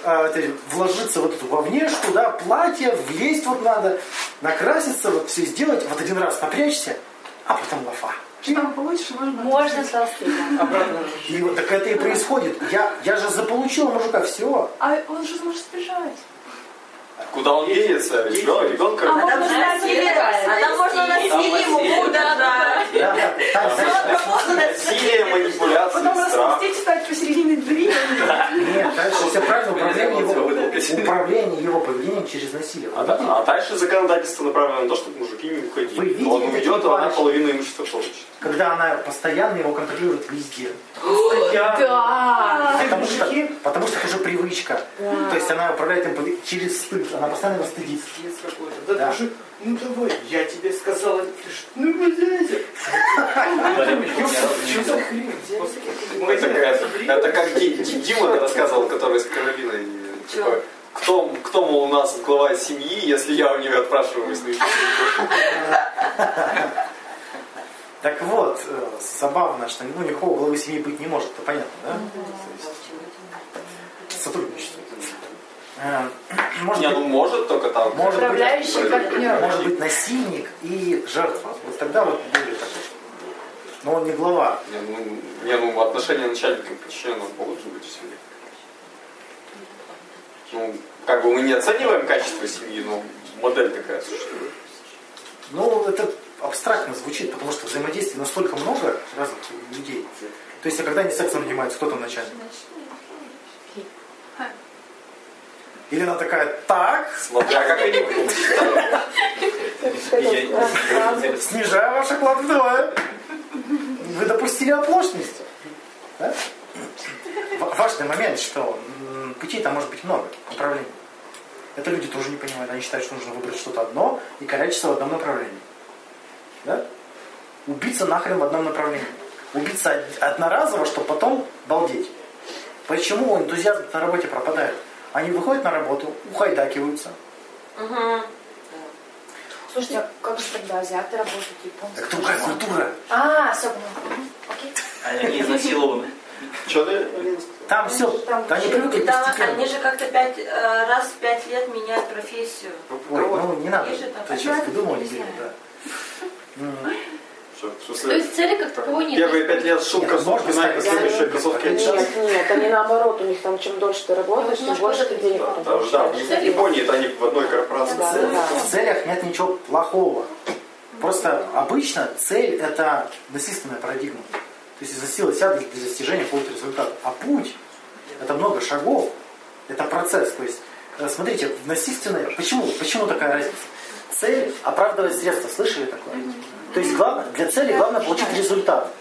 а, вложиться вот эту во внешку, да, платье, влезть вот надо, накраситься, вот все сделать, вот один раз напрячься, а потом лафа.
Что там получишь, можно.
Можно.
Обратно.
И вот так это и происходит. Я, я же заполучил мужика, все.
А он же сможет сбежать.
Куда он денется? Ребенок, ребенка.
А там же насилие, а там можно насилие ему, да, да.
Там, знаешь,
Насилие, манипуляции,
Потом распустить, стать посередине двери.
нет, дальше все правильно, управление его,
вытолкать.
управление его поведением через насилие.
А, да- а дальше законодательство направлено на то, чтобы мужики не
Вы
уходили.
видите
Он уйдет, а она половину имущества получит.
Когда она постоянно его контролирует везде.
Да.
Потому что, потому что это уже привычка. То есть она управляет им через стыд. Она постоянно его
какой-то. Да,
Да.
ты же, ну давай, я тебе сказала, ты ж, ну блядь. Что за хрень?
Это, как- Дима рассказывал, который с Каролиной. Типа, кто, кто, мол, у нас глава семьи, если я у нее отпрашиваюсь на
Так вот, э, забавно, что ну, никакого главы семьи быть не может, это понятно, да? Есть, Сотрудничество. Э, *clears throat* Может
Не, ну
быть,
может только там.
может быть,
Управляющий партнер.
может быть насильник и жертва. Вот тогда вот будет такой. Но он не глава.
Не, ну, не, ну отношения начальника и подчиненного могут же быть в семье. Ну, как бы мы не оцениваем качество семьи, но модель такая существует.
Ну, это абстрактно звучит, потому что взаимодействий настолько много разных людей. То есть, а когда они сексом занимаются, кто там начальник? Или она такая, так,
Смотря как они
снижаю ваш оклад вдвое. Вы допустили оплошность. Да? Важный момент, что путей там может быть много, направлений. Это люди тоже не понимают. Они считают, что нужно выбрать что-то одно и корячиться в одном направлении. Да? Убиться нахрен в одном направлении. Убиться од- одноразово, чтобы потом балдеть. Почему энтузиазм на работе пропадает? Они выходят на работу, ухайдакиваются.
Слушайте, а как же тогда азиаты работают, японцы?
Так другая культура.
А, все, понял. Окей.
Они изнасилованы.
Что ты?
Там все,
Там
они привыкли
Там они же как-то пять, э, раз в пять лет меняют профессию.
Ой, ну не надо. Ты сейчас
знаю.
да.
В
То
смысле,
есть цели как таковой нет.
первые пять лет шум
Нет,
кроссовки,
можно
Nike,
ставить
следующие кроссовки.
Нет, нет, они наоборот, у них там чем дольше ты работаешь, тем
немножко
больше ты денег
Да,
потом
да, да, в Японии это они в одной корпорации.
В целях нет ничего плохого. Просто обычно цель это насильственная парадигма. То есть из-за силы себя для достижения какого-то результата. А путь это много шагов, это процесс. То есть, э, смотрите, в насильственной... Почему? Почему такая разница? Цель оправдывает средства. Слышали такое? То есть главное, для цели главное получить результат.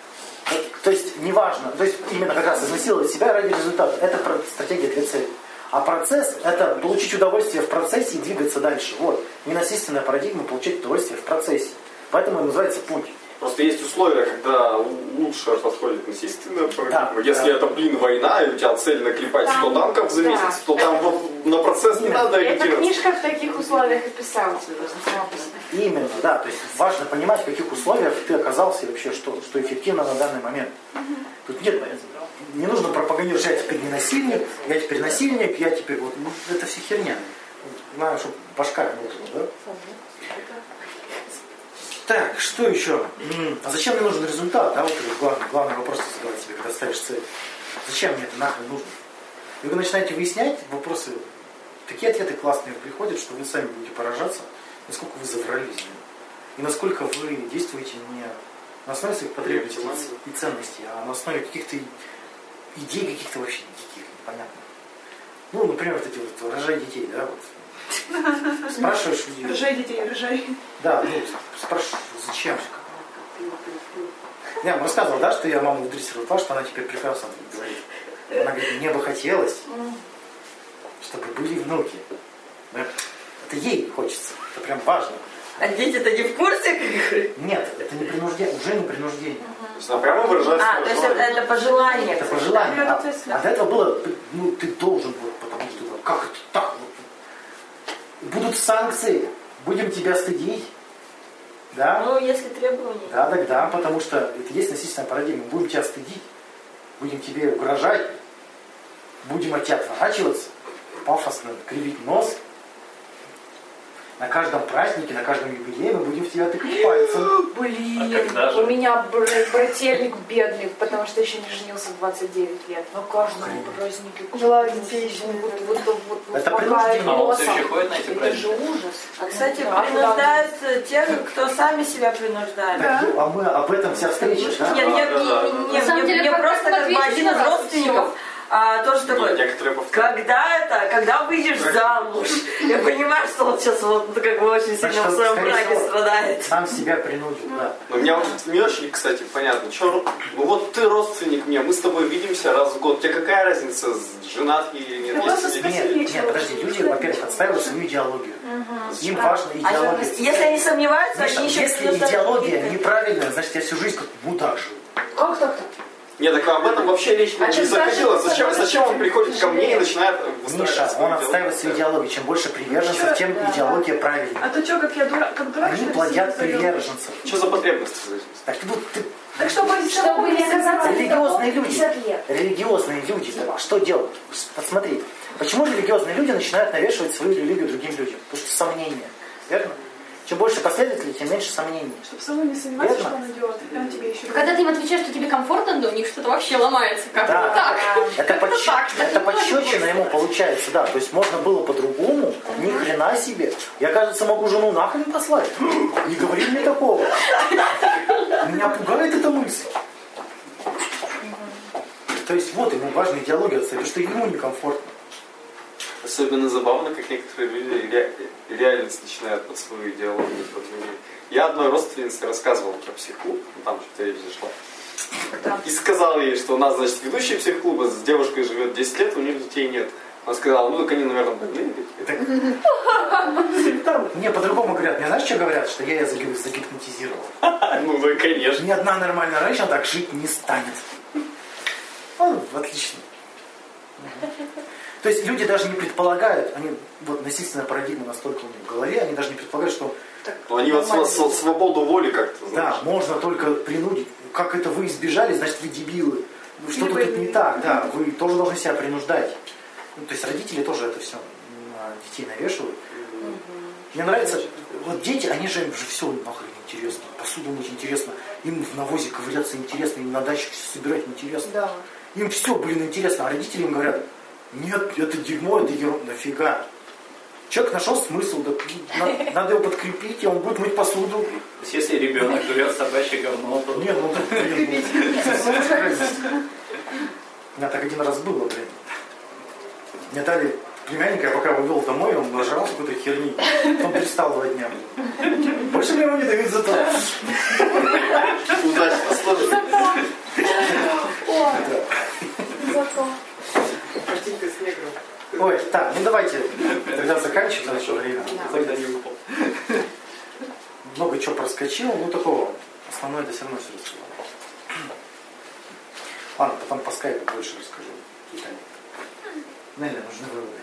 То есть неважно, то есть именно как раз изнасиловать себя ради результата. Это стратегия для цели. А процесс – это получить удовольствие в процессе и двигаться дальше. Вот. Ненасильственная парадигма – получить удовольствие в процессе. Поэтому и называется путь.
Просто есть условия, когда лучше подходит насильственная парадигма.
Да,
Если
да.
это, блин, война, и у тебя цель наклепать 100 танков за
да.
месяц, то там вот на процесс не надо
Эта
ориентироваться.
книжка в таких условиях и писалась.
Именно, да. То есть важно понимать, в каких условиях ты оказался и вообще, что, что эффективно на данный момент. Тут нет, не нужно пропагандировать, что я теперь не насильник, я теперь насильник, я теперь вот... ну, это все херня. Надо, чтобы башка работала, да? Так, что еще? А зачем мне нужен результат? Да, вот главный, главный вопрос задавать себе, когда ставишь цель. Зачем мне это нахрен нужно? И вы начинаете выяснять вопросы, такие ответы классные приходят, что вы сами будете поражаться, насколько вы заврались. и насколько вы действуете не на основе своих потребностей и ценностей, а на основе каких-то идей каких-то вообще диких, непонятных. Ну, например, вот эти вот рожай детей, да, вот. *laughs* Спрашиваешь людей.
Рожай детей, рожай.
Да, ну, спрашиваешь, зачем? Я вам рассказывал, да, что я маму дрессировал, что она теперь прекрасно говорит. Она говорит, мне бы хотелось, чтобы были внуки. Да? Это ей хочется, это прям важно.
А дети-то не в курсе?
Нет, это не принуждение, уже не принуждение.
То есть она прямо выражает
А, то есть это, это пожелание.
Это пожелание. А, а до этого было, ну, ты должен был, потому что как это так? Вот. Будут санкции, будем тебя стыдить. Да?
Ну, если требования.
Да, да, да, потому что это есть насильственная парадигма. Будем тебя стыдить, будем тебе угрожать, будем от тебя отворачиваться, пафосно кривить нос. На каждом празднике, на каждом юбилее мы будем в тебя тыкать пальцем. *gasps*
Блин,
А
у меня бр- брательник бедный, потому что еще не женился в 29 лет. На каждом празднике.
Желаю детей еще
Вот, вот, вот, вот, вот
Это принуждение.
А он все еще ходит на эти
Это
праздники?
же ужас.
А, кстати,
Да,
принуждают тех, кто сами себя принуждают.
Так, ну, а мы об этом вся встреча, да?
Нет, нет,
Да, да,
не-
да.
не-
На самом
мне просто
как
бы один из родственников а, тоже такой,
повторяют.
когда это, когда выйдешь замуж, *laughs* я понимаю, что он сейчас вот ну, как бы очень сильно в своем браке страдает.
Сам себя принудил, да.
Но мне вот не очень, кстати, понятно, что, ну вот ты родственник мне, мы с тобой видимся раз в год, тебе какая разница, женат или нет? Если-.
Нет, нет, подожди, люди, во-первых, отстаивают свою идеологию. Им важна
А
идеология.
если они сомневаются, они еще
если идеология неправильная, значит я всю жизнь как мудак живу.
Как так-то?
Нет, так об этом вообще речь
А
не заходила. Зачем, зачем он приходит ко мне и начинает
Миша, он отстаивает свою идеологию. Чем больше приверженцев, тем
Да.
идеология правильнее.
А то что, как я дурак, как дурак,
Они плодят приверженцев.
Что за этим?
Так ну, ты,
Так что будет
Чтобы не оказаться
религиозные люди,
50 лет.
религиозные люди, да, что делают? Посмотри, почему религиозные люди начинают навешивать свою религию другим людям? Потому что сомнения, верно? Чем больше последователей, тем меньше сомнений.
Чтобы самому не сомневаться,
Верно.
что он идет, и он тебе еще
Когда ты им отвечаешь, что тебе комфортно, что-то вообще ломается. Как
Да.
так?
Это, подщ-
так, так
это подщечина ему получается, да. То есть можно было по-другому, ни хрена себе. Я, кажется, могу жену нахрен послать. *gasps* Не говори мне такого. Меня пугает эта мысль. То есть вот ему важна идеология отца, потому что ему некомфортно.
Особенно забавно, как некоторые люди ре- реальность начинают под свою идеологию подменять. Я одной родственнице рассказывал про психклуб, ну, там же телевизия шла. И сказал ей, что у нас, значит, ведущий психклуба с девушкой живет 10 лет, у них детей нет. Она сказала, ну так они, наверное, больные. *laughs*
Мне по-другому говорят. Мне знаешь, что говорят? Что я ее заги- загипнотизировал. *laughs*
Ну да, конечно.
Ни одна нормальная женщина так жить не станет. Ну, отлично. То есть люди даже не предполагают, они, вот насильственная парадигма настолько у них в голове, они даже не предполагают, что
Ну, они вот св- св- свободу воли как-то,
да, можно только принудить. Как это вы избежали, значит вы дебилы. Ну, Что-то
Или
тут
вы-
не так, да, вы тоже должны себя принуждать. Ну, то есть родители тоже это все на детей навешивают. Мне нравится, вот дети, они же им же все нахрен интересно. Посуду мыть интересно, им в навозе ковыряться интересно, им на даче все собирать интересно.
Да.
Им все, блин, интересно. А родители им говорят, нет, это дерьмо, это ерунда, нафига. Человек нашел смысл, да, на- надо его подкрепить, и он будет мыть посуду.
То есть если ребенок жрет собачье говно, то
Нет, ну блин, ну, У меня так один раз было, блин. Мне дали племянника, я пока его вел домой, он нажрался какой-то херни. Потом перестал два дня. Больше мне его не дают за то.
Удачно сложилось.
Зато.
Картинка с негром.
Ой, так, ну давайте *laughs* тогда заканчивать наше время.
тогда не.
Много чего проскочил, ну такого. Основное это все равно все рассказал. *clears throat* Ладно, потом по скайпу больше расскажу. Какие-то Нелли, нужны выводы.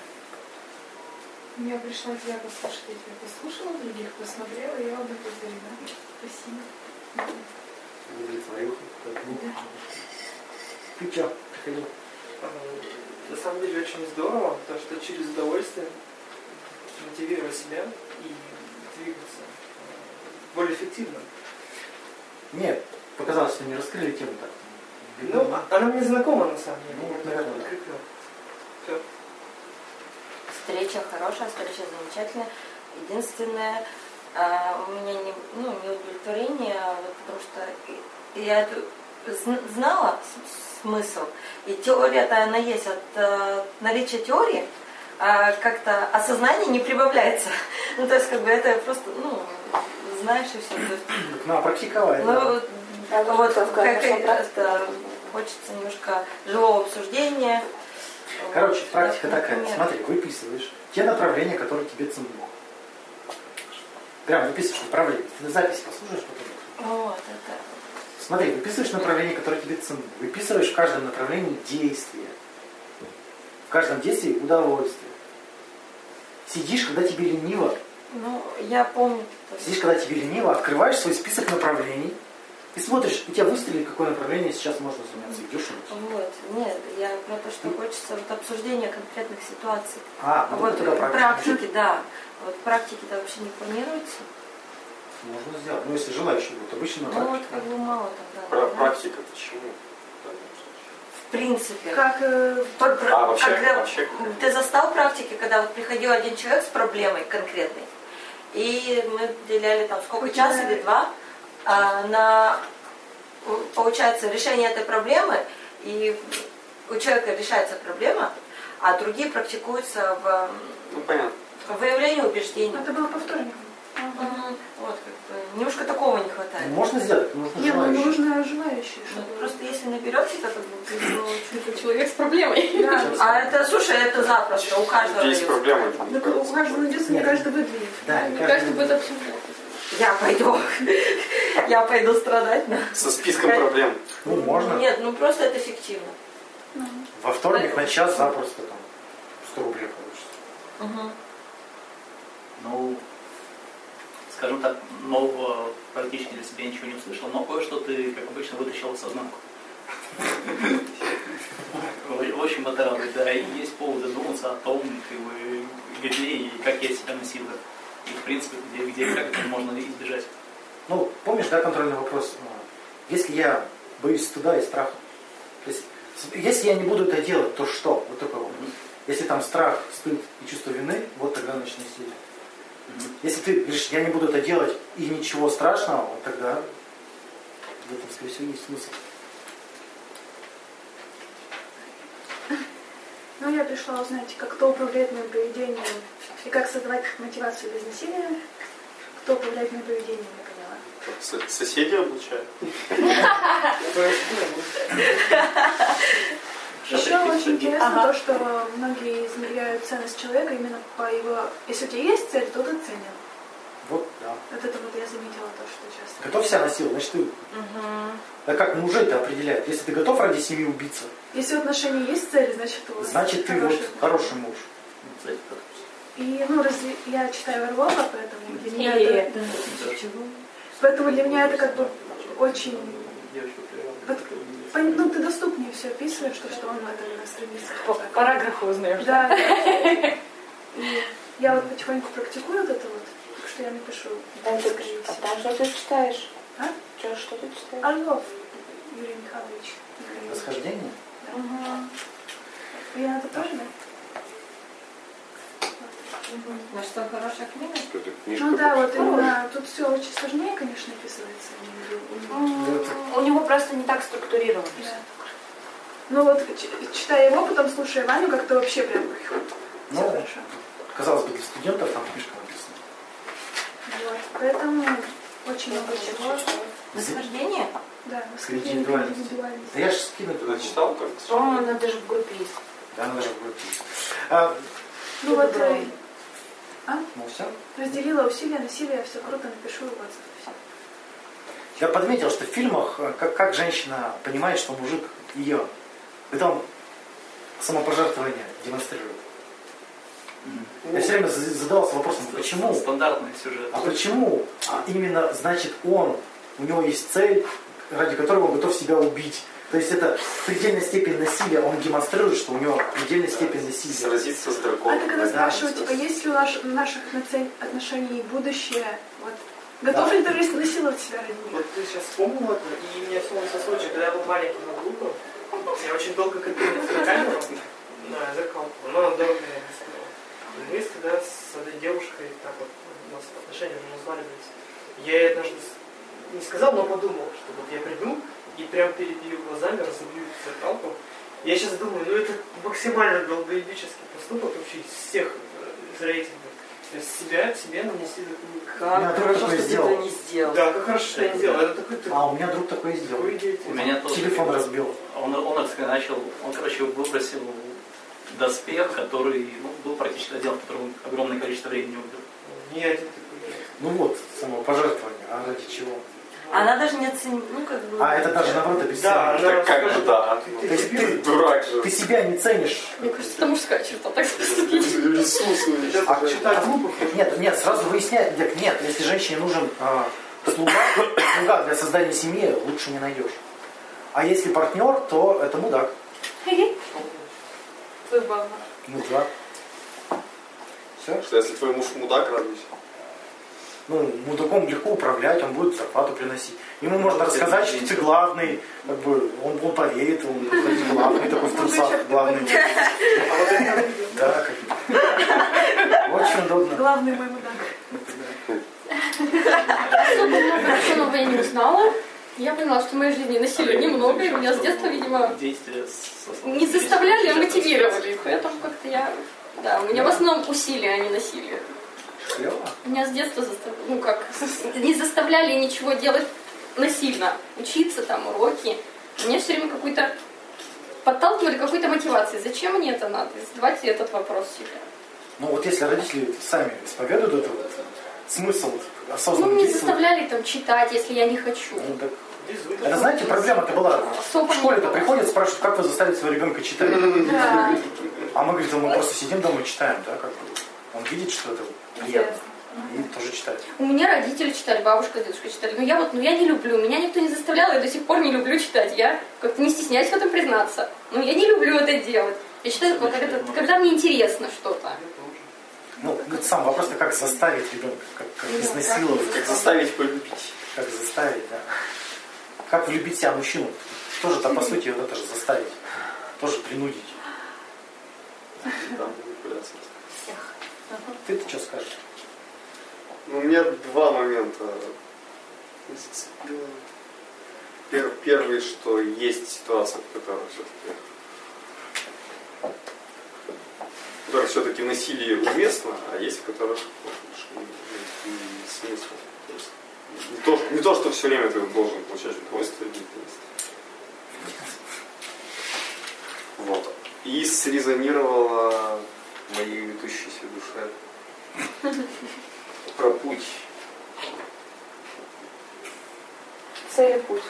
Мне пришлось тебя послушать, я тебя послушала, других посмотрела, я удовлетворена. Спасибо.
Удовлетворил. Ты что, приходил?
На самом деле очень здорово, потому что через удовольствие мотивировать себя и двигаться более эффективно.
Нет, показалось, что не раскрыли тему так.
Ну, она мне знакома на самом деле.
Ну, вот, наверное, да.
Закрепила. Все.
Встреча хорошая, встреча замечательная. Единственное, а, у меня не, ну, не удовлетворение, вот, потому что я это знала смысл, и теория-то она есть от э, наличия теории, а как-то осознание не прибавляется. *laughs* Ну, то есть, как бы это просто, ну, знаешь и все. Есть,
надо практиковать.
ну,
да.
вот, вот как, это, хочется немножко живого обсуждения.
Короче,
Вот,
практика
да,
такая.
например.
Смотри, выписываешь те направления, которые тебе ценны. Прям выписываешь направление. Ты запись послушаешь потом.
Вот, это.
Смотри, выписываешь направления, которые тебе ценны. Выписываешь в каждом направлении действия. В каждом действии удовольствие. Сидишь, когда тебе лениво.
Ну, я помню.
Сидишь, когда тебе лениво, открываешь свой список направлений и смотришь, у тебя выстрелит, какое направление сейчас можно заняться. Идешь
Вот, нет, я про то, что хочется вот обсуждения конкретных ситуаций.
А, ну
вот
тогда практика.
практики, да. Вот практики-то вообще не планируется.
Можно сделать. Ну, если желающие будут. Обычно на
Ну вот как бы мало тогда.
Про-
да.
Практика почему?
В принципе.
Как э,
А, вообще-
когда
вообще-
ты застал практики, когда вот приходил один человек с проблемой конкретной, и мы уделяли там сколько,
Очень
час или два а, на, получается, решение этой проблемы, и у человека решается проблема, а другие практикуются в,
Ну, понятно.
в выявлении убеждений.
это было по
Вот, как бы, немножко такого не хватает.
Можно сделать, нужно
Не, ну
желающие.
нужно желающие,
Ну,
чтобы...
Просто если наберется, то ну, *laughs* чуть-
Это человек с проблемой.
Да.
А это, слушай, это запросто, у каждого
Есть
есть.
проблемы. там,
Так у каждого найдется, не каждый выдвинет.
Да,
Не
каждый-
каждый будет обсуждать.
Я пойду. *laughs* Я пойду страдать. да.
Со списком проблем.
Ну, можно.
Нет, ну просто это фиктивно.
Во вторник на час запросто там 100 рублей получится.
Мгм.
Ну, скажем так, нового практически для себя ничего не услышал, но кое-что ты, как обычно, вытащил из сознанку. В общем, это радует, да. И есть повод задуматься о том, где и как я себя насилую. И, в принципе, где, где как это можно избежать.
Ну, помнишь, да, контрольный вопрос? Если я боюсь стыда и страха, то есть, если я не буду это делать, то что? Вот такой вопрос. Если там страх, стыд и чувство вины, вот тогда начни насилие. Если ты говоришь, я не буду это делать, и ничего страшного, вот тогда в этом, скорее всего, есть смысл.
Ну, я пришла узнать, как кто управляет моим поведением и как создавать мотивацию без насилия. Кто управляет моим поведением, я поняла.
Соседи обучают. *laughs*
Еще очень интересно то, что многие измеряют ценность человека именно по его... Если у тебя есть цель, то ты ценен.
Вот, да.
Вот это вот я заметила то, что часто.
Готов себя насиловать, значит, ты... А как мужи это определяют? Если ты готов ради семьи убиться,
Если в отношении есть цель, значит, у вас
значит, ты вот
хороший-
хороший муж.
И, ну, разве... я читаю Орлова, поэтому для меня
И-
это... Поэтому для меня это как бы очень...
девочка
Вот, ну, ты доступнее все описываешь, то, что он в этом стремится.
По параграфу узнаешь.
Да. да. И я вот потихоньку практикую вот это вот, так что я напишу.
Там ты, а там что ты читаешь?
А?
Что, что ты читаешь?
Орлов Юрий Михайлович.
Восхождение?
Угу. Я это тоже, да?
Ну что, хорошая книга?
Книжка
Ну да, вот именно тут все очень сложнее, конечно, описывается. у него.
Просто не так структурировано.
Да. Ну вот, читая его, потом слушая Ваню, как-то вообще прям все
Ну,
хорошо.
казалось бы, для студентов там книжка написана.
Вот. Поэтому очень много чего.
Восхождение?
Да, восхождение.
Да я же скину туда.
читал как?
По-моему, она даже в группе есть.
Да, она даже будет. А,
Ну вот, э,
ну все.
разделила усилия, насилие, все круто, напишу в отзыв. Все.
Я подметил, что в фильмах, э, как, как женщина понимает, что мужик ее, это он самопожертвование демонстрирует. Я все время за- задавался вопросом, почему?
Стандартный сюжет.
А почему? А именно, значит, он, у него есть цель, ради которой он готов себя убить. То есть это предельная степень насилия, он демонстрирует, что у него предельная степень насилия.
Сразиться с
А
драконом.
ты когда
да,
спрашивают,
да.
типа, есть ли у наш- наших отношений будущее, вот, готов ли ты рис- насиловать себя ради них?
Вот ты сейчас вспомнил это, и мне вспомнился случай, когда я был маленьким на группу. Я очень долго свою камеру на зеркалку, но она дорого мне не стоила. вместе, да, с одной девушкой, так вот, у нас отношения уже разваливались. Я ей однажды не сказал, но подумал, что вот я приду и прям перед ее глазами разобью зеркалку. Я сейчас думаю, ну это максимально долгоебический поступок вообще из всех э, из рейтингов. То есть себя, себе нанести такую...
Как
друг
хорошо,
такой
что ты
сделал.
это не сделал.
Да, как хорошо, что я не сделал. Это такой...
А у меня друг такой сделал.
такой.
У меня тоже.
Телефон разбил.
Он, он это начал, он, короче, выбросил доспех, который ну, был практически один, в котором огромное количество времени убил.
Не один такой.
Ну вот, самопожертвование. А ради чего?
Она даже не оценила, ну как бы...
А это даже наоборот
Да,
обесценивает.
она
Так как же да?
ты-
То есть
Ты
ты,
дурак же.
ты себя не ценишь.
Мне кажется, это мужская черта, так сказать.
Иисус,
А,
читать
а- нет, нет, сразу выясняет, нет, нет, если женщине нужен а, слуга, *coughs* слуга для создания семьи, лучше не найдешь. А если партнер, то это мудак.
Забавно.
Мудак. Все?
Что если твой муж мудак, радуйся.
Ну, мудаком легко управлять, он будет зарплату приносить. Ему можно рассказать, что ты главный, как бы он, он поверит, он будет главный, такой в трусах главный. *laughs* Да, как Очень удобно.
Главный мой мудак.
Особо много ценного я не узнала. Я поняла, что в моей жизни насилия немного, и меня с детства, видимо, не заставляли, а мотивировали. Поэтому как-то я... Да, у меня в основном усилия, а не насилие.
Клево.
Меня с детства заставляли, ну как, не заставляли ничего делать насильно. Учиться там, уроки. Мне все время какой-то подталкивали какой-то мотивации. Зачем мне это надо? Задавайте этот вопрос себе.
Ну вот если родители сами исповедуют это вот, смысл вот,
Ну,
осознанно
не
действовать,
заставляли там читать, если я не хочу.
ну, так Это знаете, проблема-то была.
Особо
В школе-то приходят, спрашивают, как вы заставить своего ребенка читать.
Да.
А мы, говорит, мы просто сидим дома и читаем, да, как бы. Он видит, что это приятно. И тоже читает.
У меня родители читали, бабушка, дедушка читали. Но я вот, ну я не люблю, меня никто не заставлял, я до сих пор не люблю читать. Я как-то не стесняюсь в этом признаться. Но я не люблю это делать. Я считаю, вот, когда, когда мне интересно что-то.
Ну, это сам вопрос-то, как заставить ребенка, как, как
Ну,
изнасиловать,
как
Как заставить полюбить.
как заставить, да. Как влюбить себя мужчину. Тоже-то, по сути, вот это же заставить. Тоже принудить.
Там манипуляция.
Ты-то что скажешь?
Ну, у меня два момента Первый, что есть ситуация, в которой все-таки в которых все-таки насилие уместно, а есть в которых уж не-. То Не то, что все время ты должен получать удовольствие. Вот. И срезонировало моей ведущейся душе про путь.
Цели путь.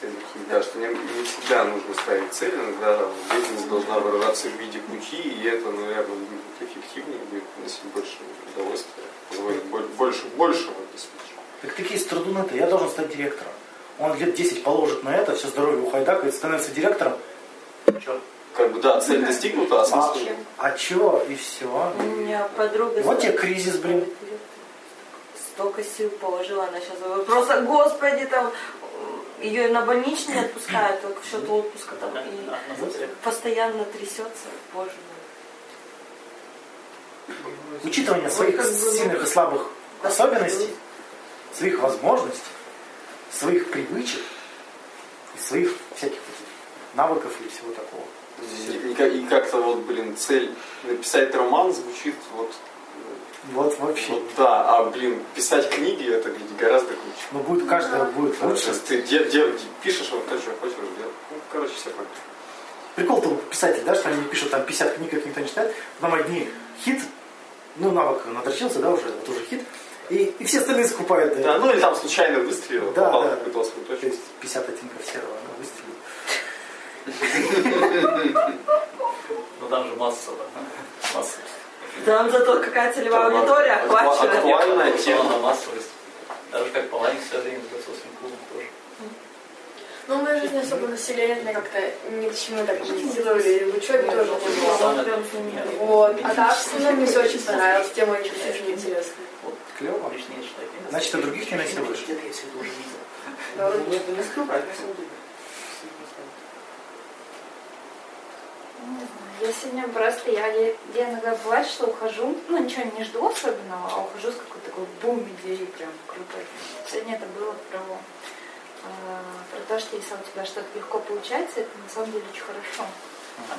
Цели пути. Да, что не, не всегда нужно ставить цель, иногда деятельность должна выражаться в виде пути, и это, наверное, будет эффективнее, будет приносить больше удовольствия, позволит боль- больше, большего обеспечить.
Так такие страдуны-то, я должен стать директором. Он лет 10 положит на это, все здоровье ухайдакает, становится директором. Чё?
Как бы, да, цель достигнута, а
А,
смысл...
а чё? И все.
У меня подруга...
Вот тебе кризис, блин.
Столько сил положила она сейчас. Просто, господи, там ее на больничный отпускают, только в счет отпуска там. И постоянно трясется. Боже мой.
Учитывание своих
ну,
сильных и слабых особенностей, своих возможностей, своих привычек и своих всяких навыков и всего такого.
И, как- и как-то вот, блин, цель написать роман звучит вот,
Вот вообще.
вот да, а, блин, писать книги это гораздо круче.
Но будет каждая будет
То
лучше.
ты де- де- пишешь, вот то, что хочешь делать. Ну, короче, все понятно.
Прикол-то у писателей, да, что они пишут там 50 книг, как никто не читает, потом одни хит, ну навык надрочился, да, уже, вот уже хит, и, и все остальные скупают.
Да, ну или там случайно выстрелил,
Да,
попал
да.
в какую-то
То есть 50 оттенков серого, она выстрелила.
Ну там же масса, да. Масса.
Там зато какая целевая аудитория охвачена.
актуальная тема.
на массовость. Даже как Паланик время с своим клубом тоже.
Ну, в моей жизни особо меня как-то ни к чему так не насиловали. В учебе тоже не Вот. А так, остальном мне все очень понравилось. Тема очень, очень интересная.
Вот,
Клево. Значит, ты других не насилуешь?
Где-то я все это уже видел.
Ну, это не скрывать, на самом деле.
Не знаю.
Я сегодня просто, я, я, я иногда бывает, что ухожу, ну ничего не жду особенного, а ухожу с какой-то такой бум идеей прям крутой. Сегодня это было про, э, про то, что если у тебя что-то легко получается, это на самом деле очень хорошо.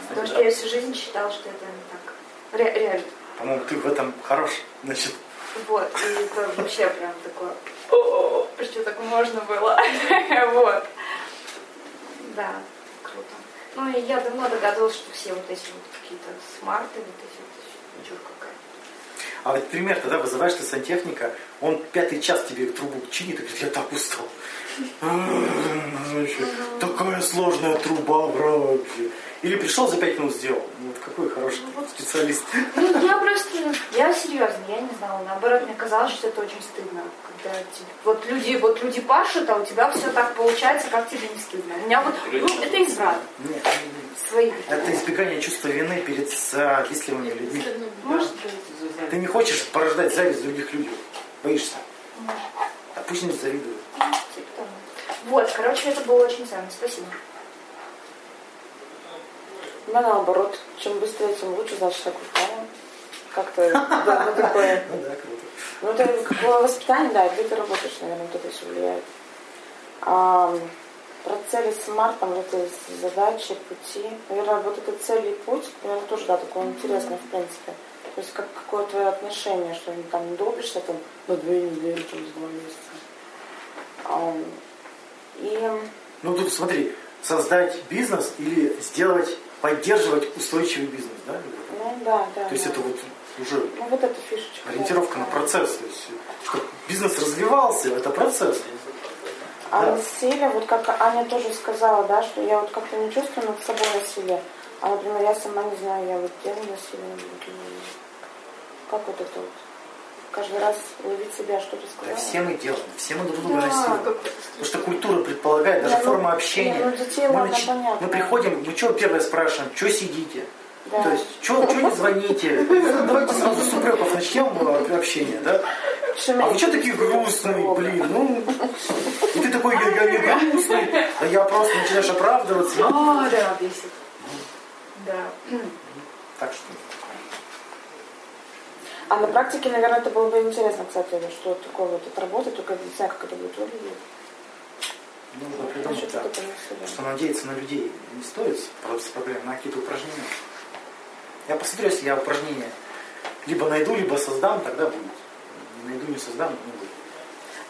Потому что я всю жизнь считала, что это не так. Ре- реально.
По-моему, ты в этом хорош. Значит,
Вот, и это вообще прям такое, о, что так можно было. *laughs* Вот. Да. Ну и я давно догадывалась, что все вот эти вот какие-то смарты, вот эти вот чушь какая.
а вот пример тогда вызываешь ты сантехника, он пятый час тебе трубу чинит и говорит, я так устал. *laughs* Вообще, Такая сложная труба, бра, вообще. Или пришел за пять минут сделал. Ну, вот какой хороший специалист.
Ну, я просто, я серьезно, я не знала. Наоборот, мне казалось, что это очень стыдно. Когда тебе- вот люди, вот люди пашут, а у тебя все так получается, как тебе не стыдно. У меня вот, ну, это изврат.
Нет,
Своих.
это избегание чувства вины перед завистливыми людьми.
Может быть.
Ты не хочешь порождать зависть других людей. Боишься. А пусть не завидуют.
Типа того. Вот, короче, это было очень ценно. Спасибо.
У меня наоборот, чем быстрее, тем лучше, значит, я крутая. Как-то, да, ну такое. *laughs*
Ну да, круто.
Ну, это как бы воспитание, да, где ты работаешь, наверное, вот это все влияет. А, про цели с Мартом, вот это задачи, пути. Наверное, вот это цель и путь, наверное, тоже, да, такое интересное, в принципе. То есть, как, какое твое отношение, что ты там не долбишься там на две недели, через два месяца. А, и
Ну тут смотри, создать бизнес или сделать, поддерживать устойчивый бизнес, да?
Ну да, да.
То есть
да.
это вот уже
Ну вот эта фишечка.
ориентировка
да,
на процесс. То есть, чтобы бизнес развивался, это процесс.
А
Да.
насилие, вот как Аня тоже сказала, да, что я вот как-то не чувствую над собой насилие. А, например, я сама не знаю, я вот делаю насилие. Как вот это вот? Каждый раз ловить себя, что ты
Да
сказала?
все мы делаем, все мы друг друга
Да.
насилуем. Потому что культура предполагает, даже
Не, ну,
форма общения.
не, ну, детей,
мы,
ладно, понятно.
мы приходим, мы что первое спрашиваем, что сидите?
Да.
То есть, что не звоните? Ну, *laughs* Давайте сразу с упреков начнем э, общение, да? А вы что такие грустные, блин? Ну, и ты такой, я, я не грустный, да я просто начинаешь оправдываться. Ну,
О, да, бесит. Да.
Так что,
А на практике, наверное, это было бы интересно, кстати, что такое вот это работа, только не знаю, как это будет выглядеть.
нужно придумать, да.
насилия.
Что надеяться на людей не стоит с проблем, на какие-то упражнения. Я посмотрю, если я упражнения либо найду, либо создам, тогда будет. Не найду, не создам, не будет.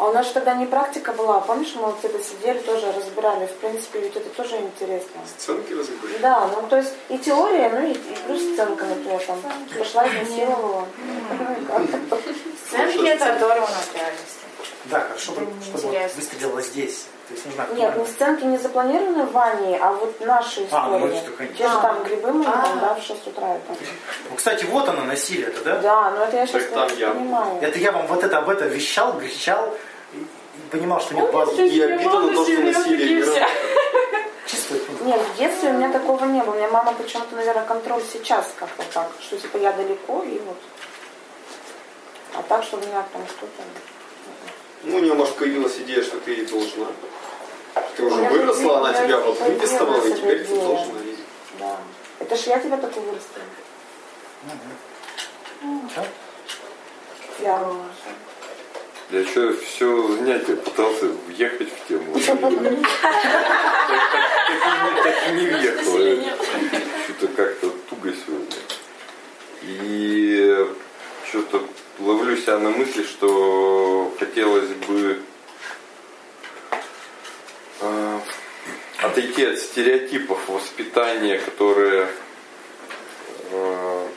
А у нас же тогда не практика была. Помнишь, мы вот это сидели, тоже разбирали. В принципе, ведь это тоже интересно.
Сценки разыграли.
Да, ну то есть и теория, ну и, и плюс сценка, например, там пошла и насиловала.
Сценки это оторвано от реальности.
Да, хорошо, бы,
Это
чтобы
неинтересно.
выстрелило здесь. То есть нужно
Нет, ну сценки не запланированы в ванне, а вот наши
А, ну,
истории.
это, конечно.
Те же там грибы мы
А.
там, да, в 6 утра. это.
Ну, кстати, вот оно насилие-то, да?
Да, но это я сейчас
Так там
не
я.
понимаю.
Это я вам вот это об этом вещал, кричал понимал, что нет базы.
И обида на то, что насилие. *laughs*
Чисто.
Нет, в детстве у меня такого не было. У меня мама почему-то, наверное, контроль сейчас как-то так, что типа я далеко и вот. А так, чтобы меня там что-то...
Ну, у нее, может, появилась идея, что ты ей должна. Ты уже
У
выросла, она
у
тебя вот выписывала, и теперь ты должна.
Да. Это ж я тебя такой вырастила.
Всё?
Я.
Я еще все занятие пытался въехать в тему. Так и не въехал. Что-то как-то туго сегодня. И что-то ловлю себя на мысли, что хотелось бы э, отойти от стереотипов воспитания, которые э,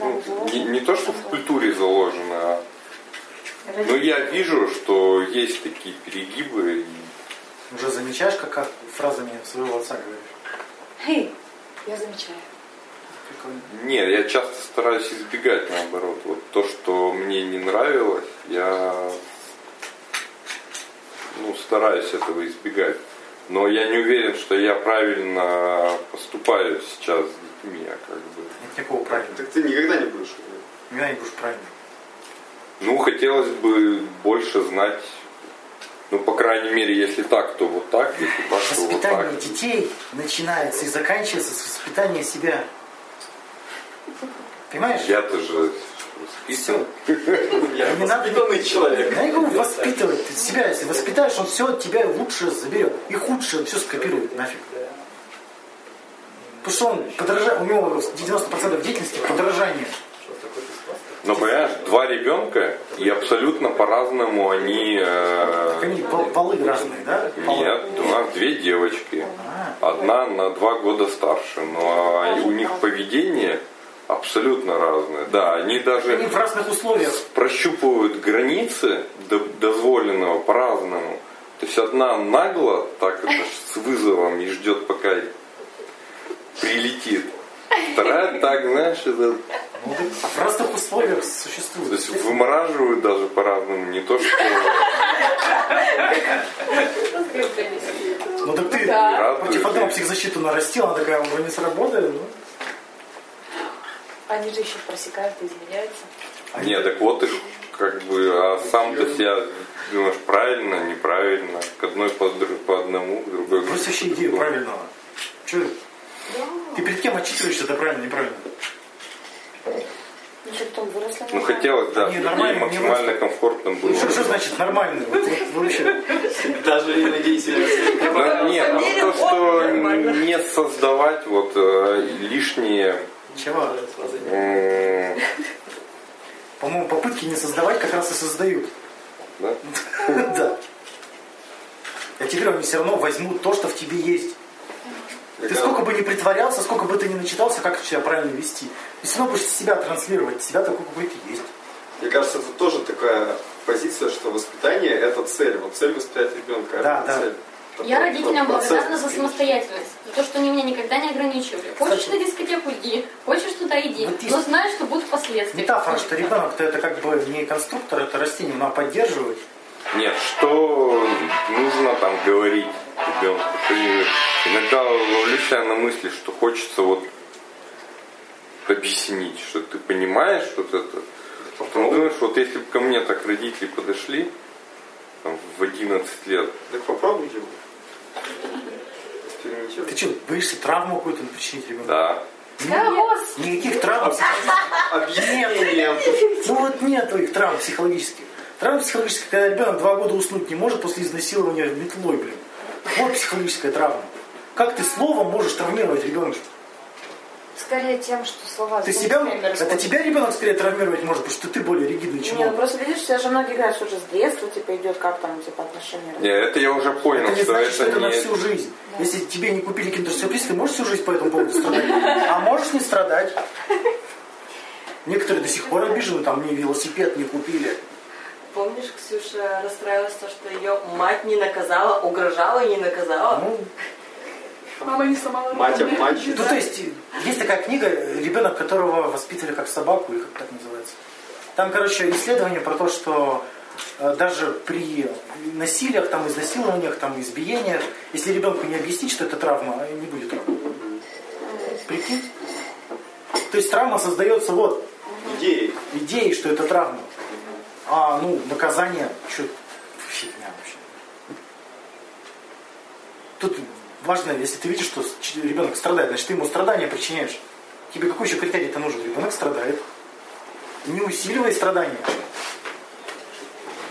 ну, не, не то, что в культуре заложено, а но я вижу, что есть такие перегибы.
Уже замечаешь, как фразами своего отца говоришь?
Хей, я замечаю.
Прикольно.
Нет, я часто стараюсь избегать наоборот. Вот то, что мне не нравилось, я ну, стараюсь этого избегать. Но я не уверен, что я правильно поступаю сейчас с детьми. Я как бы...
Нет никакого правильного.
Так ты никогда не будешь.
Никогда не будешь правильным.
Ну, хотелось бы больше знать, ну, по крайней мере, если так, то вот так, если так, то вот так.
Воспитание детей начинается и заканчивается с воспитания себя. Понимаешь?
Я-то же
Все.
Я
Не надо
воспитанный человек.
Я его воспитывать. Ты себя, если воспитаешь, он все от тебя лучше заберет. И худшее все скопирует нафиг. Потому что он подражает, у него 90% деятельности подражание.
Но понимаешь, два ребенка, и абсолютно по-разному они... э,
Так они пол- полы разные, да? Полы.
Нет, у нас две девочки. Одна на два года старше, но они- у них поведение абсолютно разное. Да, они
Они
даже
в разных условиях.
прощупывают границы до- дозволенного по-разному. То есть одна нагло, так это с вызовом и ждет, пока прилетит. Вторая так, знаешь, это,
Ну, так в разных условиях
то
существует.
есть вымораживают даже по-разному. Не то, что
Ну так ты
радуют.
против одного психзащиту нарастил, она такая уже не сработает. Ну.
Они же еще просекают и изменяются.
Не, так вот их как бы, а сам ты себя думаешь правильно, неправильно, к одной по, по одному, к другой
Брось вообще идею правильного. Че? Ты перед кем отчитываешься, это правильно, неправильно?
Ну
Ну хотелось, да,
Не, нормально,
максимально
просто-
комфортно было.
Ну, что, что значит нормально? Вот, вот вообще.
Даже не надейся.
Ну, Нет, ну, то, что не создавать вот э, лишние
Чего? По-моему, попытки не создавать как раз и создают.
да? *laughs*
Да. Я тебе говорю, они все равно возьмут то, что в тебе есть. Ты сколько бы ни притворялся, сколько бы ты ни начитался, как себя правильно вести. Ты все равно будешь себя транслировать, себя такой, какой ты есть.
Мне кажется, это тоже такая позиция, что воспитание это цель. Вот цель воспитать ребенка.
Да,
это
да.
цель.
Я
Такой
родителям
процесс.
благодарна за самостоятельность. За то, что они меня никогда не ограничивали. Хочешь на дискотеку иди, хочешь туда иди.
Вот
Но знаешь, что будут последствия.
Метафора, что ребенок это как бы не конструктор, это растение, надо поддерживать.
Нет, что нужно там говорить ребенку? Ты иногда ловлю себя на мысли, что хочется вот объяснить, что ты понимаешь вот это. Потом думаешь, вот если бы ко мне так родители подошли там, в 11 лет,
Так попробуйте.
Ты что, боишься травму какую-то причинить ребенку?
да,
Никаких травм.
Объяснение.
Ну вот нету их травм психологических. Травма психологическая, когда ребенок два года уснуть не может после изнасилования метлой, блин. Вот психологическая травма. Как ты словом можешь травмировать ребенка?
Скорее тем, что слова
Ты себя, это тебя ребенок скорее травмировать может, потому что ты более ригидный, чем
Не, ну
он.
просто видишь, все же многие говорят, что уже с детства типа идет, как там типа отношения.
Не, это я уже понял,
Это не
что
значит, что это
это
на
не...
всю жизнь. Если тебе не купили киндер-сюрприз, ты можешь всю жизнь по этому поводу страдать. А можешь не страдать. *laughs* Некоторые до сих пор обижены, там мне велосипед не купили.
Помнишь, Ксюша расстраивалась, то, что ее мать не наказала, угрожала и не наказала?
Ну,
Мама не сломала руку.
Мать обманщица.
Ну, то есть, есть такая книга, ребенок, которого воспитывали как собаку, или как так называется. Там, короче, исследование про то, что э, даже при насилиях, там, изнасилованиях, там, избиениях, если ребенку не объяснить, что это травма, не будет травмы. Прикинь? То есть травма создается вот
Идеи.
идеей, что это травма. А, ну, наказание, что фигня вообще. Тут важно, если ты видишь, что ребенок страдает, значит, ты ему страдания причиняешь. Тебе какой еще критерий-то нужен? Ребенок страдает. Не усиливай страдания.